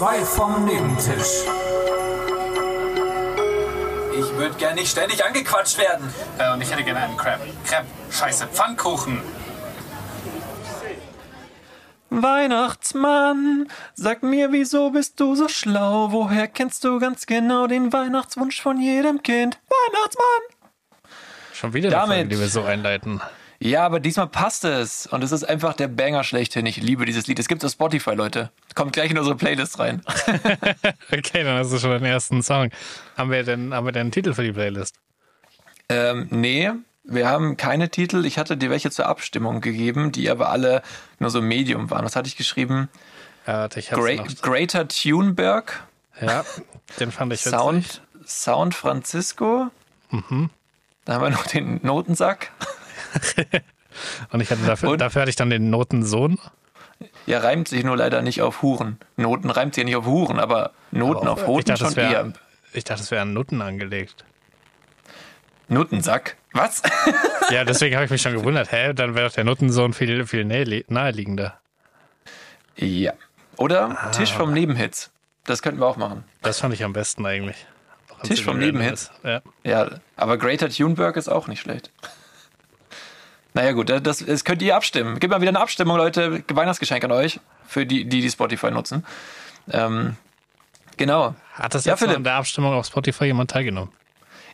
Zwei vom Nebentisch. Ich würde gern nicht ständig angequatscht werden. Äh, und ich hätte gerne einen Crab. Crab. Scheiße, Pfannkuchen. Weihnachtsmann, sag mir, wieso bist du so schlau? Woher kennst du ganz genau den Weihnachtswunsch von jedem Kind? Weihnachtsmann! Schon wieder Damit- eine Folge, die wir so einleiten. Ja, aber diesmal passt es. Und es ist einfach der Banger schlechthin. Ich liebe dieses Lied. Es gibt auf Spotify, Leute. Kommt gleich in unsere Playlist rein. Okay, dann hast du schon den ersten Song. Haben wir denn, haben wir denn einen Titel für die Playlist? Ähm, nee, wir haben keine Titel. Ich hatte dir welche zur Abstimmung gegeben, die aber alle nur so Medium waren. Was hatte ich geschrieben? Ja, ich Gra noch. Greater Tuneberg, Ja, den fand ich witzig. Sound, Sound Francisco. Da haben wir noch den Notensack. Und ich hatte dafür, Und? dafür hatte ich dann den Notensohn. Ja, reimt sich nur leider nicht auf Huren. Noten reimt sich ja nicht auf Huren, aber Noten auf ich Hoten dachte, schon wäre, eher. ich dachte, das wäre an Nutten angelegt. Notensack. Was? Ja, deswegen habe ich mich schon gewundert. Hä, dann wäre doch der Nuttensohn viel, viel naheliegender. ja. Oder Ah. Tisch vom Nebenhits. Das könnten wir auch machen. Das fand ich am besten eigentlich. Tisch vom irgendwie random Nebenhit. ist. Ja. Ja, aber Greater Tuneberg ist auch nicht schlecht. Naja gut, das, das könnt ihr abstimmen. Gibt mal wieder eine Abstimmung, Leute. Weihnachtsgeschenk an euch. Für die, die, die Spotify nutzen. Ähm, genau. Hat das Ja, jetzt an der Abstimmung auf Spotify jemand teilgenommen?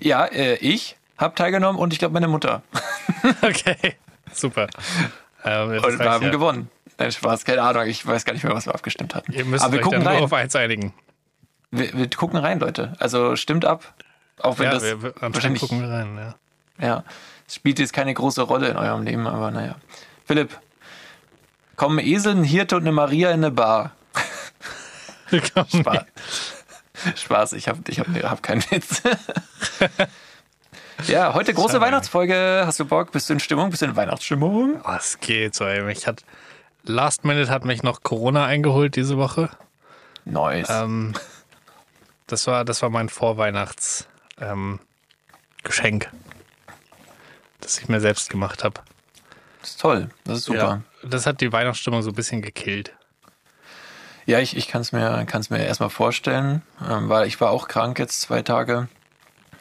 Ja, äh, ich habe teilgenommen und ich glaube meine Mutter. Okay, super. Ähm, Und wir haben ja. gewonnen. Nein, Spaß, keine Ahnung. Ich weiß gar nicht mehr, was wir abgestimmt hatten. Ihr müsst Aber wir gucken nur rein. auf eins einigen. Wir, wir gucken rein, Leute. Also stimmt ab. Auch wenn Ja, das wir, wir, wahrscheinlich gucken wir rein. Ja. Ja, spielt jetzt keine große Rolle in eurem Leben, aber naja. Philipp, kommen Esel, ein Hirte und eine Maria in eine Bar. Spaß. Spaß, ich habe ich hab, hab keinen Witz. ja, heute große Schade. Weihnachtsfolge. Hast du Bock? Bist du in Stimmung? Bist du in Weihnachtsstimmung? Was geht so, ey. Mich hat, Last Minute hat mich noch Corona eingeholt diese Woche. Nice. Ähm, das war, das war mein Vorweihnachts ähm, Geschenk, das ich mir selbst gemacht habe. das ist toll. Das ist super. Das hat die Weihnachtsstimmung so ein bisschen gekillt. Ja, ich, ich kann es mir, kann's mir erstmal vorstellen, ähm, weil ich war auch krank jetzt zwei Tage.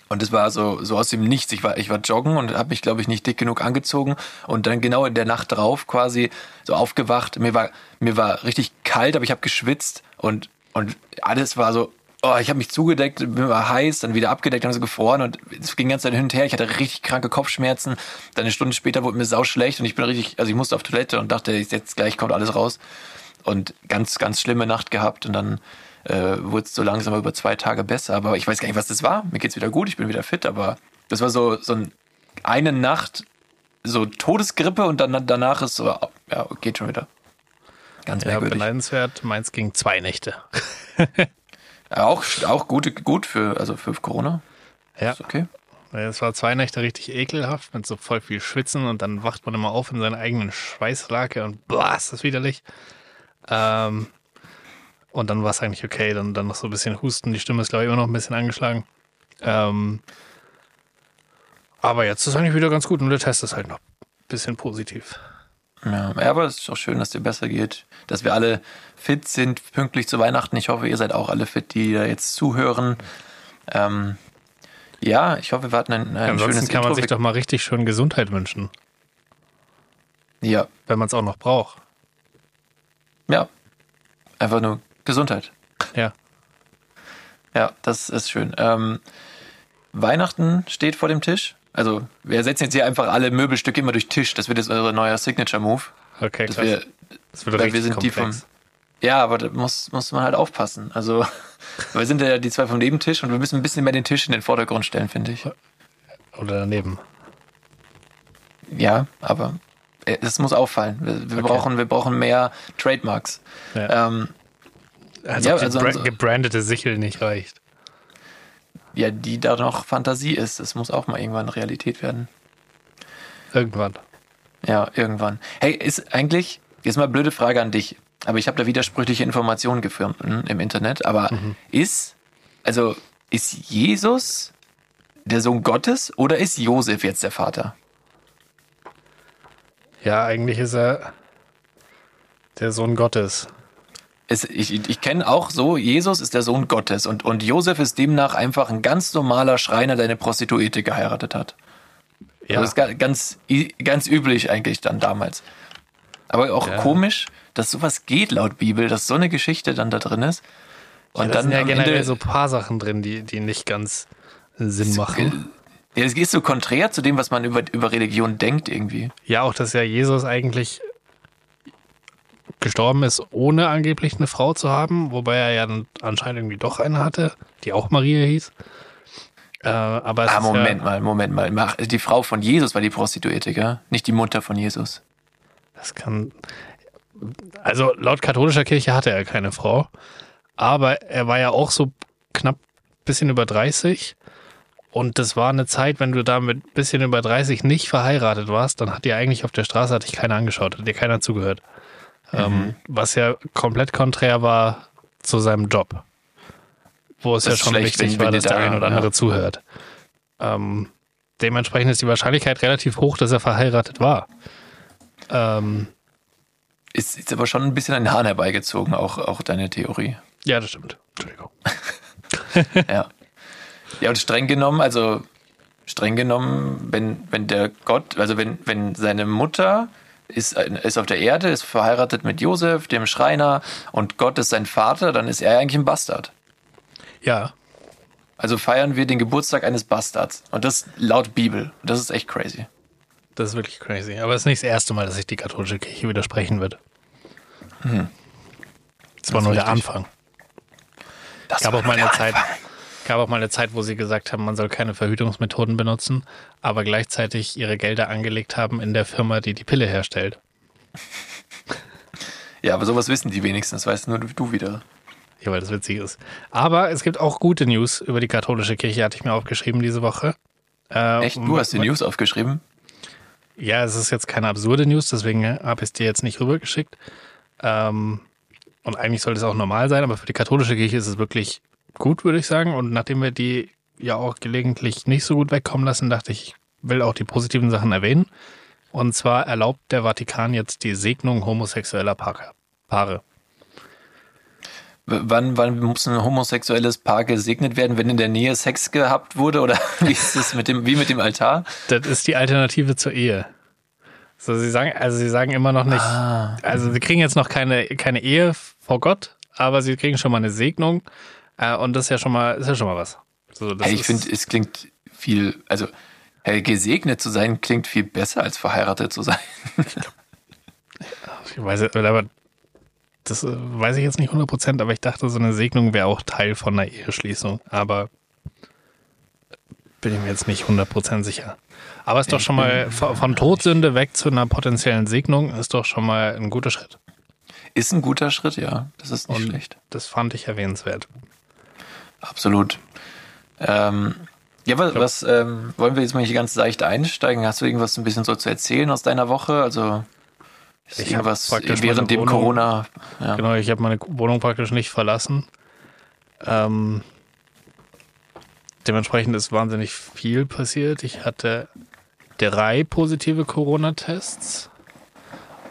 Und es war so, so aus dem Nichts. Ich war, ich war joggen und habe mich, glaube ich, nicht dick genug angezogen. Und dann genau in der Nacht drauf quasi so aufgewacht. Mir war, mir war richtig kalt, aber ich habe geschwitzt und, und alles war so, oh, ich habe mich zugedeckt, mir war heiß, dann wieder abgedeckt, dann so gefroren und es ging die ganze Zeit hin und her. Ich hatte richtig kranke Kopfschmerzen. Dann eine Stunde später wurde mir sau schlecht und ich bin richtig, also ich musste auf Toilette und dachte, jetzt gleich kommt alles raus und ganz, ganz schlimme Nacht gehabt und dann äh, wurde es so langsam über zwei Tage besser. Aber ich weiß gar nicht, was das war. Mir geht's wieder gut, ich bin wieder fit, aber das war so, so ein, eine Nacht, so Todesgrippe und dann danach ist so, ja, geht schon wieder. Ganz Ja, merkwürdig. beneidenswert. Meins ging zwei Nächte. Auch, auch gut, gut für, also für Corona. Ja, Ist okay. es war zwei Nächte richtig ekelhaft mit so voll viel Schwitzen und dann wacht man immer auf in seiner eigenen Schweißlake und boah, ist das widerlich. Ähm, und dann war es eigentlich okay. Dann, dann noch so ein bisschen Husten. Die Stimme ist, glaube ich, immer noch ein bisschen angeschlagen. Ähm, aber jetzt ist eigentlich wieder ganz gut und der Test ist halt noch ein bisschen positiv. Ja, aber es ist auch schön, dass dir besser geht, dass wir alle fit sind, pünktlich zu Weihnachten. Ich hoffe, ihr seid auch alle fit, die da jetzt zuhören. Ähm, ja, ich hoffe, wir hatten ein, ein Ansonsten schönes kann man Intro. sich doch mal richtig schön Gesundheit wünschen, ja, wenn man es auch noch braucht. ja, einfach nur Gesundheit. Ja. Ja, das ist schön. Ähm, Weihnachten steht vor dem Tisch. Also, wir ersetzen jetzt hier einfach alle Möbelstücke immer durch Tisch. Das wird jetzt unser neuer Signature-Move. Okay, Dass krass. wir, das wird weil richtig wir sind die komplex. vom. Ja, aber da muss, muss man halt aufpassen. Also, wir sind ja die zwei vom Nebentisch und wir müssen ein bisschen mehr den Tisch in den Vordergrund stellen, finde ich. Oder daneben. Ja, aber äh, es muss auffallen. Wir, wir, Okay. brauchen, wir brauchen mehr Trademarks. Ja. Ähm, Als ja, ob die also- also- gebrandete Sichel nicht reicht. Ja, die da noch Fantasie ist. Das muss auch mal irgendwann Realität werden. Irgendwann. Ja, irgendwann. Hey, ist eigentlich, jetzt mal eine blöde Frage an dich, aber ich habe da widersprüchliche Informationen gefunden im Internet, aber ist, also ist Jesus der Sohn Gottes oder ist Josef jetzt der Vater? Ja, eigentlich ist er der Sohn Gottes. Es, ich, ich kenne auch so, Jesus ist der Sohn Gottes und, und Josef ist demnach einfach ein ganz normaler Schreiner, der eine Prostituierte geheiratet hat. Ja. Also das ist ga- ganz, ganz üblich eigentlich dann damals. Aber auch Ja. komisch, dass sowas geht laut Bibel, dass so eine Geschichte dann da drin ist. Und Und dann sind ja generell Ende, so ein paar Sachen drin, die, die nicht ganz Sinn machen. ja, es ist so konträr zu dem, was man über, über Religion denkt irgendwie. Ja, auch, dass ja Jesus eigentlich gestorben ist, ohne angeblich eine Frau zu haben, wobei er ja anscheinend irgendwie doch eine hatte, die auch Maria hieß. Äh, aber Ah, Moment ja, mal, Moment mal. Die Frau von Jesus war die Prostituierte, gell? Nicht die Mutter von Jesus. Das kann. Also laut katholischer Kirche hatte er keine Frau, aber er war ja auch so knapp bisschen über 30. Und das war eine Zeit, wenn du da mit bisschen über 30 nicht verheiratet warst, dann hat dir eigentlich auf der Straße hat dich keiner angeschaut, hat dir keiner zugehört. Ähm, was ja komplett konträr war zu seinem Job. Wo es Das ja schon schlecht, wichtig war, dass der da- ein oder andere ja. zuhört. Ähm, dementsprechend ist die Wahrscheinlichkeit relativ hoch, dass er verheiratet war. Ähm, Ist, ist aber schon ein bisschen den Hahn herbeigezogen, auch, auch deine Theorie. ja, das stimmt. Entschuldigung. Ja. Ja, und streng genommen, also streng genommen, wenn, wenn der Gott, also wenn, wenn seine Mutter ist, ist auf der Erde, ist verheiratet mit Josef, dem Schreiner, und Gott ist sein Vater, dann ist er eigentlich ein Bastard. Ja, Also feiern wir den Geburtstag eines Bastards. Und das laut Bibel. Das ist echt crazy. das ist wirklich crazy. Aber es ist nicht das erste Mal, dass sich die katholische Kirche widersprechen wird. Das war Hm. Das ist nur der richtig. Anfang. Das gab war auch mal nur eine der Zeit, Anfang. Gab auch mal eine Zeit, wo sie gesagt haben, man soll keine Verhütungsmethoden benutzen, aber gleichzeitig ihre Gelder angelegt haben in der Firma, die die Pille herstellt. Ja, aber sowas wissen die wenigstens, das weißt nur du wieder. Ja, weil das witzig ist. Aber es gibt auch gute News über die katholische Kirche, hatte ich mir aufgeschrieben diese Woche. Äh, Echt? Du hast die News aufgeschrieben? Ja, es ist jetzt keine absurde News, deswegen habe ich es dir jetzt nicht rübergeschickt. Ähm, und eigentlich sollte es auch normal sein, aber für die katholische Kirche ist es wirklich gut, würde ich sagen. Und nachdem wir die ja auch gelegentlich nicht so gut wegkommen lassen, dachte ich, ich will auch die positiven Sachen erwähnen. Und zwar erlaubt der Vatikan jetzt die Segnung homosexueller Paare. Paare. W- Wann, wann muss ein homosexuelles Paar gesegnet werden, wenn in der Nähe Sex gehabt wurde? Oder wie ist es mit dem, wie mit dem Altar? Das ist die Alternative zur Ehe. So, sie sagen, also sie sagen immer noch nicht, Ah. also sie kriegen jetzt noch keine, keine Ehe vor Gott, aber sie kriegen schon mal eine Segnung. Äh, und das ist ja schon mal, ist ja schon mal was. So, Hey, ich finde, es klingt viel, also hey, gesegnet zu sein klingt viel besser als verheiratet zu sein. ich weiß, aber das äh, weiß ich jetzt nicht 100%, aber ich dachte, so eine Segnung wäre auch Teil von einer Eheschließung. Aber bin ich mir jetzt nicht 100% sicher. Aber ist doch schon mal von von Todsünde weg zu einer potenziellen Segnung ist doch schon mal ein guter Schritt. Ist ein guter Schritt, ja. Das ist nicht Und schlecht. das fand ich erwähnenswert. Absolut. Ähm, ja, was, was ähm, wollen wir jetzt mal hier ganz leicht einsteigen? Hast du irgendwas ein bisschen so zu erzählen aus deiner Woche? Also ist Ich irgendwas während dem Wohnung- Corona? Ja. Genau, ich habe meine Wohnung praktisch nicht verlassen. Ähm, dementsprechend ist wahnsinnig viel passiert. Ich hatte drei positive Corona-Tests.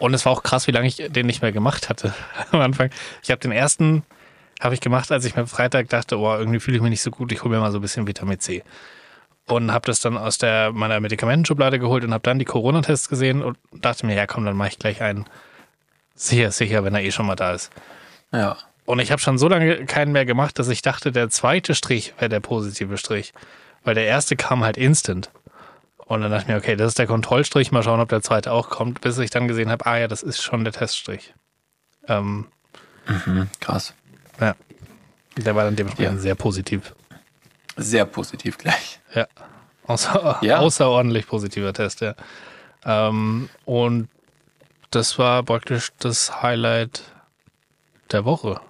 Und es war auch krass, wie lange ich den nicht mehr gemacht hatte am Anfang. Ich habe den ersten habe ich gemacht, als ich mir Freitag dachte, oh, irgendwie fühle ich mich nicht so gut, ich hole mir mal so ein bisschen Vitamin C. Und habe das dann aus der meiner Medikamentenschublade geholt und habe dann die Corona-Tests gesehen und dachte mir, ja komm, dann mache ich gleich einen. Sicher, sicher, wenn er eh schon mal da ist. ja. Und ich habe schon so lange keinen mehr gemacht, dass ich dachte, der zweite Strich wäre der positive Strich. Weil der erste kam halt instant. Und dann dachte ich mir, okay, das ist der Kontrollstrich, mal schauen, ob der zweite auch kommt, bis ich dann gesehen habe, ah ja, das ist schon der Teststrich. Ähm, Mhm, krass. Ja. Der war dann dementsprechend Ja. sehr positiv. Sehr positiv gleich. Ja. Außer, Ja. Außerordentlich positiver Test, ja. Ähm, und das war praktisch das Highlight der Woche.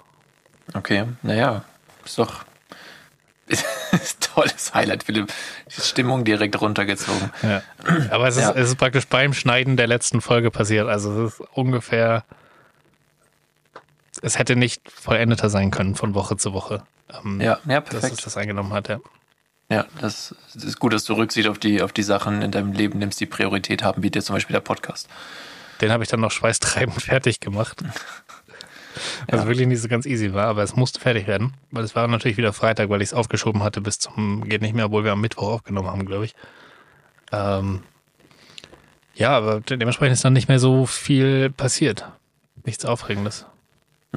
Okay, naja, ist doch tolles Highlight, Philipp. Die Stimmung direkt runtergezogen. Ja. Aber es ist, Ja. es ist praktisch beim Schneiden der letzten Folge passiert. Also es ist ungefähr. Es hätte nicht vollendeter sein können von Woche zu Woche. Ähm, Ja, ja, Dass es perfekt. das eingenommen hat, ja. Ja, das, das ist gut, dass du Rücksicht auf die, auf die Sachen in deinem Leben nimmst, die Priorität haben, wie dir zum Beispiel der Podcast. Den habe ich dann noch schweißtreibend fertig gemacht. Was Ja. wirklich nicht so ganz easy war, aber es musste fertig werden. Weil es war natürlich wieder Freitag, weil ich es aufgeschoben hatte bis zum geht nicht mehr, obwohl wir am Mittwoch aufgenommen haben, glaube ich. Ähm, ja, aber de- dementsprechend ist dann nicht mehr so viel passiert. Nichts Aufregendes.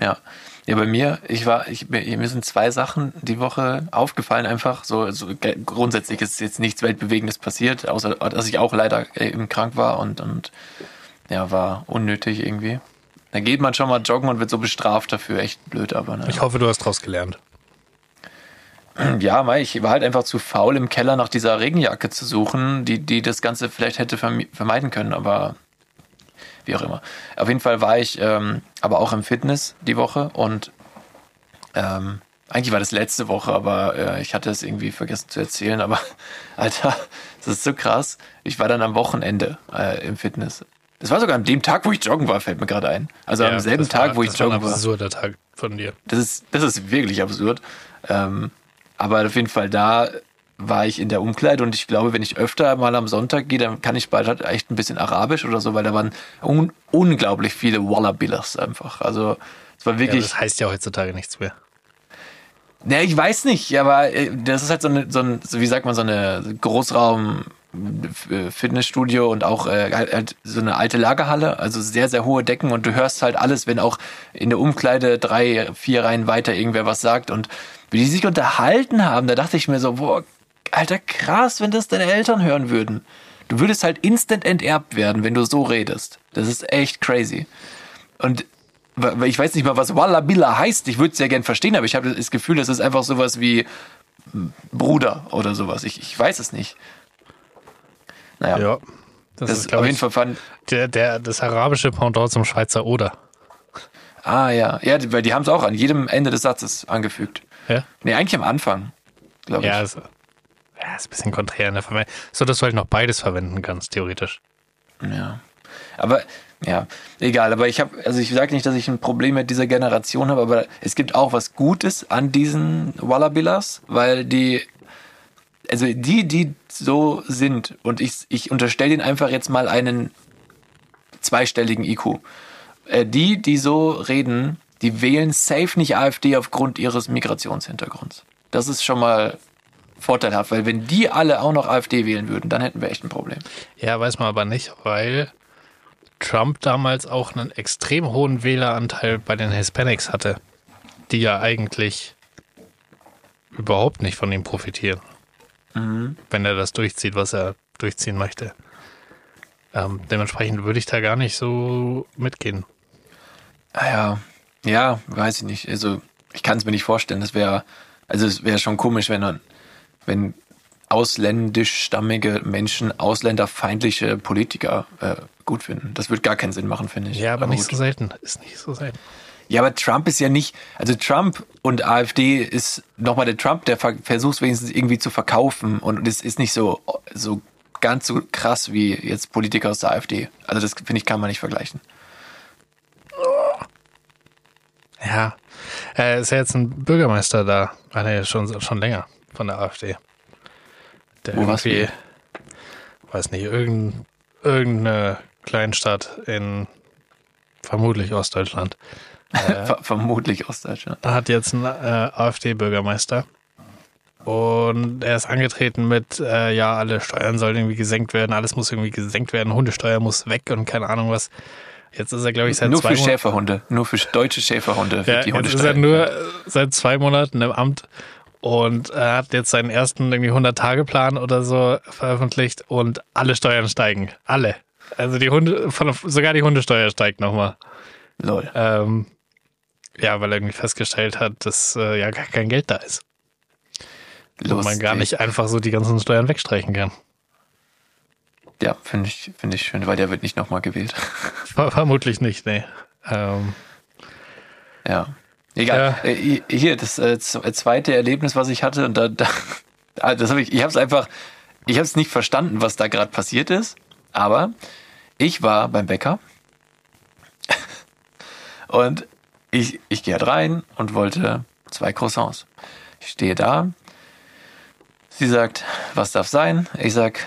Ja. Ja, bei mir, ich war, ich, mir sind zwei Sachen die Woche aufgefallen, einfach so, so ge- grundsätzlich ist jetzt nichts Weltbewegendes passiert, außer dass ich auch leider äh, eben krank war und, und ja, war unnötig irgendwie. Da geht man schon mal joggen und wird so bestraft dafür, echt blöd, aber ne. Ich hoffe, du hast draus gelernt. Ja, Mai, ich war halt einfach zu faul, im Keller nach dieser Regenjacke zu suchen, die, die das Ganze vielleicht hätte vermeiden können, aber wie auch immer. Auf jeden Fall war ich ähm, aber auch im Fitness die Woche und ähm, eigentlich war das letzte Woche, aber äh, ich hatte es irgendwie vergessen zu erzählen, aber Alter, das ist so krass. Ich war dann am Wochenende äh, im Fitness. Das war sogar an dem Tag, wo ich joggen war, fällt mir gerade ein. Also am selben das Tag, war, wo ich das war joggen ein war. absurder Tag von dir. Das ist, das ist wirklich absurd. Ähm, aber auf jeden Fall da war ich in der Umkleide und ich glaube, wenn ich öfter mal am Sonntag gehe, dann kann ich bald halt echt ein bisschen Arabisch oder so, weil da waren un unglaublich viele Wallabillers einfach. Also es war Ja, wirklich. das heißt ja heutzutage nichts mehr. Ne, ich weiß nicht, aber äh, das ist halt so, eine, so ein, so wie sagt man, so eine Großraum äh, Fitnessstudio und auch äh, halt, halt so eine alte Lagerhalle, also sehr, sehr hohe Decken und du hörst halt alles, wenn auch in der Umkleide drei, vier Reihen weiter irgendwer was sagt und wie die sich unterhalten haben, da dachte ich mir so, boah, alter krass, wenn das deine Eltern hören würden. Du würdest halt instant enterbt werden, wenn du so redest. Das ist echt crazy. Und ich weiß nicht mal, was Wallabilla heißt. Ich würde es ja gern verstehen, aber ich habe das Gefühl, das ist einfach sowas wie Bruder oder sowas. Ich, ich weiß es nicht. Naja, Ja. Das, das ist, auf jeden Fall fand. der, der, das arabische Pendant zum Schweizer Oder. Ah ja, ja, weil die haben es auch an jedem Ende des Satzes angefügt. Ja? Nee, eigentlich am Anfang, glaube ich. Ja, ist, ja, ist ein bisschen konträr in der Verwendung. So, dass du halt noch beides verwenden kannst, theoretisch. Ja. Aber ja, egal. Aber ich habe, also ich sage nicht, dass ich ein Problem mit dieser Generation habe, aber es gibt auch was Gutes an diesen Wallabillas, weil die, also die, die so sind, und ich, ich unterstelle ihnen einfach jetzt mal einen zweistelligen IQ. Äh, die, die so reden, die wählen safe nicht AfD aufgrund ihres Migrationshintergrunds. Das ist schon mal vorteilhaft, weil wenn die alle auch noch AfD wählen würden, dann hätten wir echt ein Problem. Ja, weiß man aber nicht, weil Trump damals auch einen extrem hohen Wähleranteil bei den Hispanics hatte, die ja eigentlich überhaupt nicht von ihm profitieren, wenn er das durchzieht, was er durchziehen möchte. Ähm, dementsprechend würde ich da gar nicht so mitgehen. Ah Ja, ja, weiß ich nicht. Also ich kann es mir nicht vorstellen. Das wäre, also es wäre schon komisch, wenn man, wenn ausländischstammige Menschen ausländerfeindliche Politiker äh, gut finden. Das würde gar keinen Sinn machen, finde ich. Ja, aber, nicht gut. so selten. Ist nicht so selten. Ja, aber Trump ist ja nicht, also Trump und AfD ist nochmal der Trump, der ver- versucht wenigstens irgendwie zu verkaufen und es ist nicht so, so ganz so krass wie jetzt Politiker aus der AfD. Also das finde ich kann man nicht vergleichen. Ja, äh, ist ja jetzt ein Bürgermeister da. Ah, nee, schon, schon länger von der AfD. Der Wo irgendwie, weiß nicht, irgendein, irgendeine Kleinstadt in vermutlich Ostdeutschland Ver vermutlich aus Deutschland. hat jetzt einen äh, AfD-Bürgermeister. Und er ist angetreten mit, äh, ja, alle Steuern sollen irgendwie gesenkt werden, alles muss irgendwie gesenkt werden, Hundesteuer muss weg und keine Ahnung was. Jetzt ist er, glaube ich, seit Nur zwei für Monaten. Schäferhunde, nur für deutsche Schäferhunde Ja, jetzt ist er nur äh, seit zwei Monaten im Amt und er hat jetzt seinen ersten irgendwie 100-Tage-Plan oder so veröffentlicht und alle Steuern steigen. Alle. Also die Hunde, von, sogar die Hundesteuer steigt nochmal. Lol. Ähm, ja, weil er irgendwie festgestellt hat, dass äh, ja gar kein Geld da ist. Und man gar Lustig. nicht einfach so die ganzen Steuern wegstreichen kann. Ja, finde ich, finde ich schön, weil der wird nicht nochmal gewählt. Ver- Vermutlich nicht, nee. Ähm, Ja. Egal. Ja. Äh, Hier, das äh, z- zweite Erlebnis, was ich hatte, und da, da ah, das habe ich, ich habe es einfach, ich habe es nicht verstanden, was da gerade passiert ist, aber ich war beim Bäcker und ich, ich gehe halt rein und wollte zwei Croissants. Ich stehe da. Sie sagt, was darf sein? Ich sag,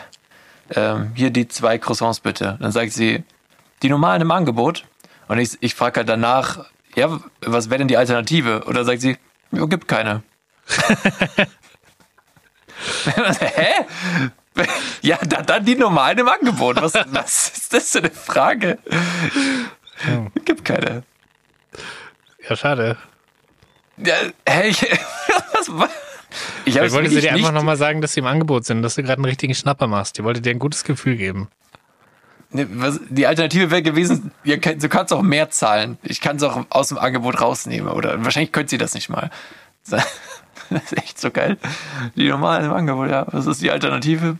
ähm, hier die zwei Croissants bitte. Dann sagt sie, die normalen im Angebot. Und ich, ich frage halt danach, ja, was wäre denn die Alternative? Oder sagt sie, ja, gibt keine. Hä? Ja, dann, dann die normalen im Angebot. Was, was ist das für eine Frage? Gibt keine. Ja, schade. Ja, hä, ich, was, was? Ich, Ich wollte sie dir einfach nochmal sagen, dass sie im Angebot sind, dass du gerade einen richtigen Schnapper machst. Die wollte dir ein gutes Gefühl geben. Ne, was, die Alternative wäre gewesen, könnt, du kannst auch mehr zahlen. Ich kann es auch aus dem Angebot rausnehmen. Oder wahrscheinlich könnt sie das nicht mal. Das ist echt so geil. Die normalen im Angebot, ja. Was ist die Alternative?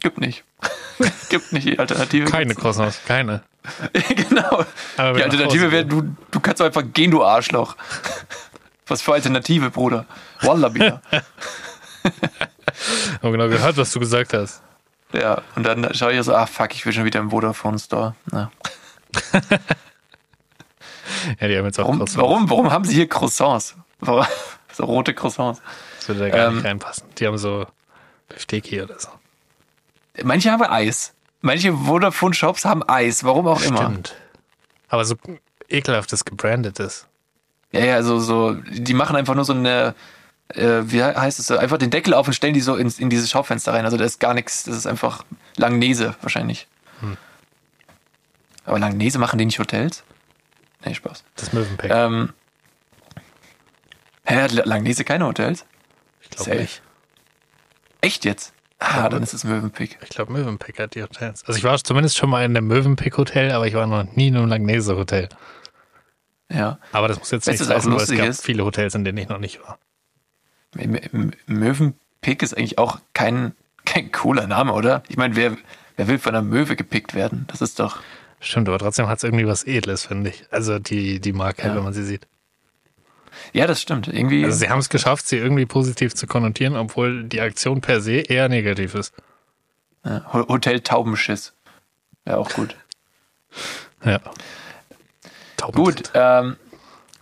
Gibt nicht. Gibt nicht die Alternative. Keine Croissants, keine. genau. Die Alternative wäre, du, du kannst einfach gehen, du Arschloch. Was für Alternative, Bruder? Wallaby. Oh, genau gehört, was du gesagt hast. Ja, und dann schaue ich so, ah fuck, ich will schon wieder im Vodafone Store. Na. Ja, die haben jetzt auch Warum, Croissants. warum, warum haben sie hier Croissants? So rote Croissants. Das würde da gar Ähm, nicht reinpassen. Die haben so Beefsteaky oder so. Manche haben Eis. Manche Vodafone-Shops haben Eis, warum auch immer. Stimmt. Aber so ekelhaftes gebrandetes. Ja, ja, so, so, die machen einfach nur so eine, äh, wie heißt es, so, einfach den Deckel auf und stellen die so in, in dieses Schaufenster rein. Also da ist gar nichts, das ist einfach Langnese wahrscheinlich. Hm. Aber Langnese machen die nicht Hotels? Nee, Spaß. Das Möwenpick. Ähm, hä, hat Langnese keine Hotels? ich glaube nicht. Echt jetzt? Ah, dann ist es Möwenpick. Ich glaube, Möwenpick hat die Hotels. Also ich war zumindest schon mal in einem Möwenpick-Hotel, aber ich war noch nie in einem Langnese-Hotel. Ja. Aber das muss jetzt Weißt nicht heißen, weil es gab ist? viele Hotels, in denen ich noch nicht war. Möwenpick ist eigentlich auch kein, kein cooler Name, oder? Ich meine, wer, wer will von einer Möwe gepickt werden? Das ist doch. Stimmt, aber trotzdem hat es irgendwie was Edles, finde ich. Also die, die Marke, Ja. wenn man sie sieht. Ja, das stimmt. Irgendwie. Also sie haben es geschafft, sie irgendwie positiv zu konnotieren, obwohl die Aktion per se eher negativ ist. ja, Ho- Hotel Taubenschiss. Ja, auch gut. Ja. Gut, ähm,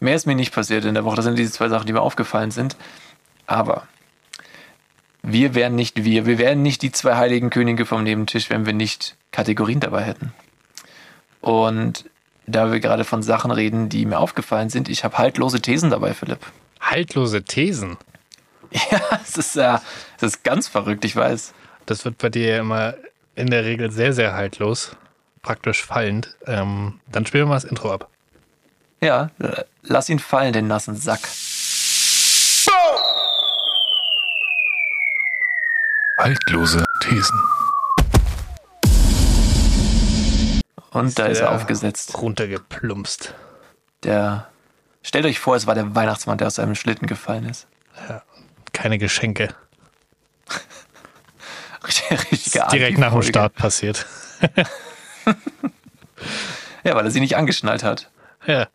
mehr ist mir nicht passiert in der Woche. Das sind diese zwei Sachen, die mir aufgefallen sind. Aber wir wären nicht wir. Wir wären nicht die zwei heiligen Könige vom Nebentisch, wenn wir nicht Kategorien dabei hätten. Und da wir gerade von Sachen reden, die mir aufgefallen sind, ich habe haltlose Thesen dabei, Philipp. Haltlose Thesen. Ja, es ist, äh, es ist ganz verrückt, ich weiß. Das wird bei dir ja immer in der Regel sehr, sehr haltlos. Praktisch fallend. Ähm, dann spielen wir mal das Intro ab. Ja, lass ihn fallen, den nassen Sack. Haltlose Thesen. Und da ist er aufgesetzt. Runtergeplumpst. Der, stellt euch vor, es war der Weihnachtsmann, der aus seinem Schlitten gefallen ist. Keine Geschenke. Richtige Direkt nach dem. Start passiert. Ja, weil er sie nicht angeschnallt hat. Ja.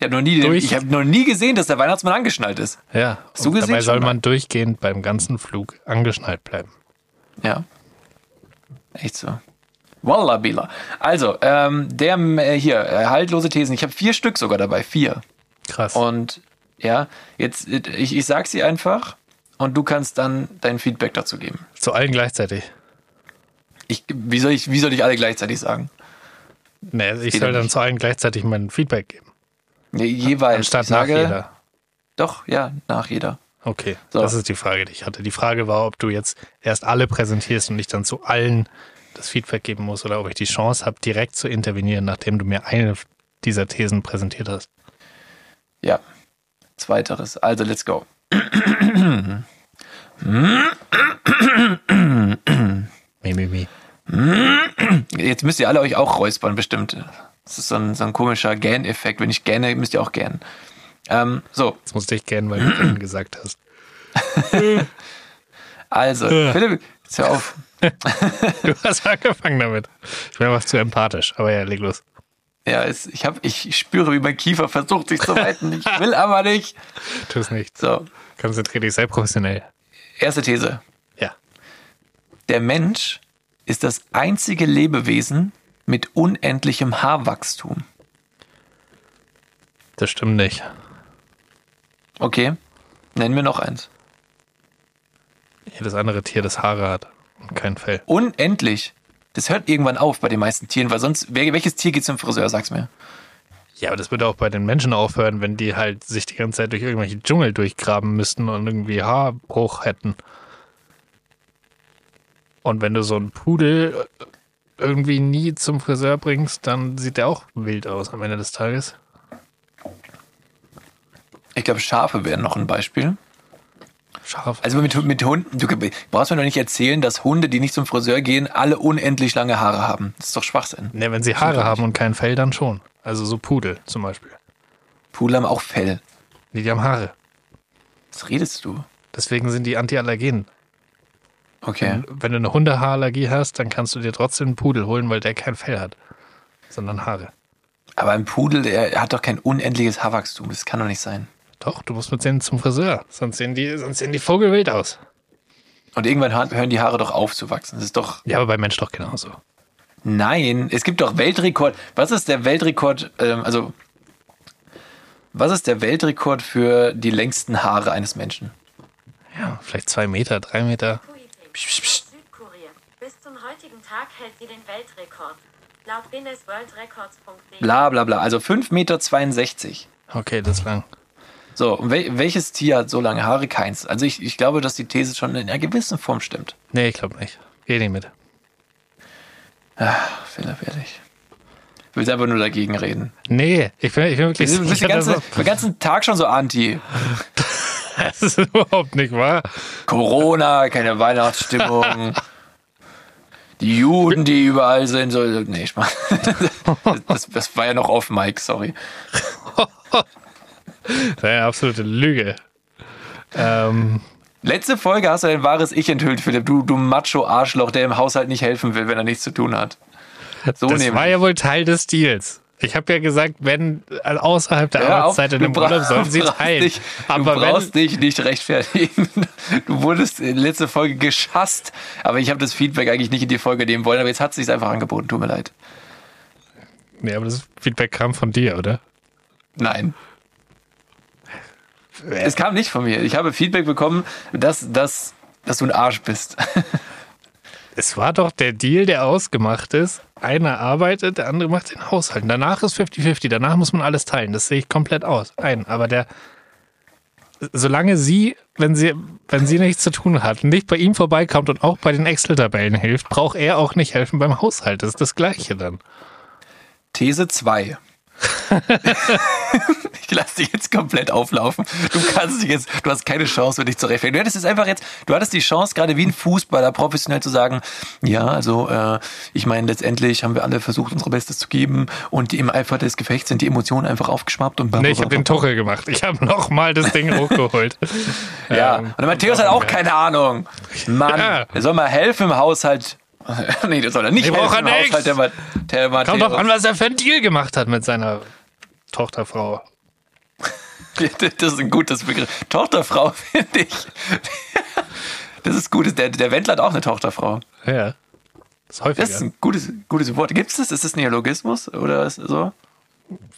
Ich habe noch, nie- Durch- ich hab noch nie gesehen, dass der Weihnachtsmann angeschnallt ist. Ja. Hast du gesehen dabei soll man durchgehend beim ganzen Flug angeschnallt bleiben. Ja. Echt so. Wallabila. Also, ähm, der äh, hier, äh, haltlose Thesen. Ich habe vier Stück sogar dabei. Vier. Krass. Und ja, jetzt, äh, ich, ich sag sie einfach und du kannst dann dein Feedback dazu geben. Zu allen gleichzeitig. Ich, wie, soll ich, wie soll ich alle gleichzeitig sagen? Nee, ich geht soll dann nicht. zu allen gleichzeitig mein Feedback geben. Nee, jeweils. Anstatt ich nach sage, jeder. Doch, ja, nach jeder. Okay, So. das ist die Frage, die ich hatte. Die Frage war, ob du jetzt erst alle präsentierst und ich dann zu allen das Feedback geben muss oder ob ich die Chance habe, direkt zu intervenieren, nachdem du mir eine dieser Thesen präsentiert hast. Ja. Zweiteres. Also, let's go. Mi, mi, mi. Jetzt müsst ihr alle euch auch räuspern, bestimmt. Das ist so ein, so ein komischer Gähn-Effekt. Wenn ich gähne, müsst ihr auch gähnen. Ähm, so, Jetzt musste ich gern, weil du gern gesagt hast. also, Philipp, jetzt hör auf. Du hast angefangen damit. Ich bin einfach zu empathisch, aber ja, leg los. Ja, es, ich, hab, ich spüre, wie mein Kiefer versucht, sich zu weiten. Ich will aber nicht. Tu es nicht. So, Konzentrier dich, sei professionell. erste These. Ja. Der Mensch ist das einzige Lebewesen mit unendlichem Haarwachstum. Das stimmt nicht. Okay, nennen wir noch eins. Jedes andere Tier, das Haare hat und kein Fell. Unendlich. Das hört irgendwann auf bei den meisten Tieren, weil sonst, welches Tier geht zum Friseur, sag's mir. Ja, aber das würde auch bei den Menschen aufhören, wenn die halt sich die ganze Zeit durch irgendwelche Dschungel durchgraben müssten und irgendwie Haarbruch hätten. Und wenn du so einen Pudel irgendwie nie zum Friseur bringst, dann sieht der auch wild aus am Ende des Tages. Ich glaube, Schafe wären noch ein Beispiel. Scharf. Also mit, mit Hunden, du brauchst mir doch nicht erzählen, dass Hunde, die nicht zum Friseur gehen, alle unendlich lange Haare haben. Das ist doch Schwachsinn. Ne, wenn sie Haare haben und kein Fell, dann schon. Also so Pudel zum Beispiel. Pudel haben auch Fell. Nee, die haben Haare. Was redest du? Deswegen sind die antiallergen. Okay. Wenn du eine Hundehaarallergie hast, dann kannst du dir trotzdem einen Pudel holen, weil der kein Fell hat, sondern Haare. Aber ein Pudel, der hat doch kein unendliches Haarwachstum. Das kann doch nicht sein. Doch, du musst mit denen zum Friseur, sonst sehen die, sonst sehen die Vogelwild aus. Und irgendwann hören die Haare doch auf zu wachsen. Das ist doch. Ja, aber bei Mensch doch genauso. Nein, es gibt doch Weltrekord. Was ist der Weltrekord? Ähm, also, was ist der Weltrekord für die längsten Haare eines Menschen? Ja, vielleicht zwei Meter, drei Meter. Südkorea. Bis zum heutigen Tag hält sie den Weltrekord. Laut Guinness World Records.de. Bla bla bla. Also 5,62 Meter. Okay, das ist lang. So, und wel welches Tier hat so lange Haare? Keins. Also ich, ich glaube, dass die These schon in einer gewissen Form stimmt. Nee, ich glaube nicht. Geh nicht mit. Ach, Philipp, ehrlich. Ich will einfach nur dagegen reden. Nee, ich bin, ich bin wirklich Du bist den ganzen, ganzen Tag schon so anti. das, das ist überhaupt nicht wahr. Corona, keine Weihnachtsstimmung. Die Juden, die überall sind. So, nee, ich mach. Das, das war ja noch off Mike, sorry. Das ist eine absolute Lüge. Ähm, Letzte Folge hast du dein wahres Ich enthüllt, Philipp. Du, du Macho-Arschloch, der im Haushalt nicht helfen will, wenn er nichts zu tun hat. So das nämlich. war ja wohl Teil des Deals. Ich habe ja gesagt, wenn also außerhalb der auf, Arbeitszeit in dem Urlaub sollen sie teilen. Dich, Aber du wenn, brauchst dich nicht rechtfertigen. Du wurdest in letzte Folge geschasst, aber ich habe das Feedback eigentlich nicht in die Folge nehmen wollen, aber jetzt hat es sich einfach angeboten. Tut mir leid. nee, aber das Feedback kam von dir, oder? Nein. Es kam nicht von mir. Ich habe Feedback bekommen, dass, dass, dass du ein Arsch bist. Es war doch der Deal, der ausgemacht ist. Einer arbeitet, der andere macht den Haushalt. Danach ist 50-50. Danach muss man alles teilen. Das sehe ich komplett aus. Ein. Aber der, solange sie, wenn sie, wenn sie nichts zu tun hat, nicht bei ihm vorbeikommt und auch bei den Excel-Tabellen hilft, braucht er auch nicht helfen beim Haushalt. Das ist das Gleiche dann. These 2. ich lasse dich jetzt komplett auflaufen. Du kannst dich jetzt, du hast keine Chance, für dich zu rechtfertigen. Du hättest jetzt einfach jetzt, du hattest die Chance, gerade wie ein Fußballer professionell zu sagen, ja, also äh, ich meine, letztendlich haben wir alle versucht, unser Bestes zu geben und die, im Eifer des Gefechts sind die Emotionen einfach aufgeschwappt und Nee, ich habe den Tuchel gemacht. Ich habe nochmal das Ding hochgeholt. Ja, Ähm, und der Matthäus hat auch keine Ahnung. Mann, Ja. der soll mal helfen im Haushalt. nee, der soll er nicht Ich brauch helfen im ja nix. Haushalt, der, der Matthäus. Kommt doch an, was er für ein Deal gemacht hat mit seiner Tochterfrau. Das ist ein gutes Begriff. Tochterfrau, finde ich. Das ist gut. Der, der Wendler hat auch eine Tochterfrau. Ja. Das ist häufiger. Das ist ein gutes, gutes Wort. Gibt es das? Ist das Neologismus oder so?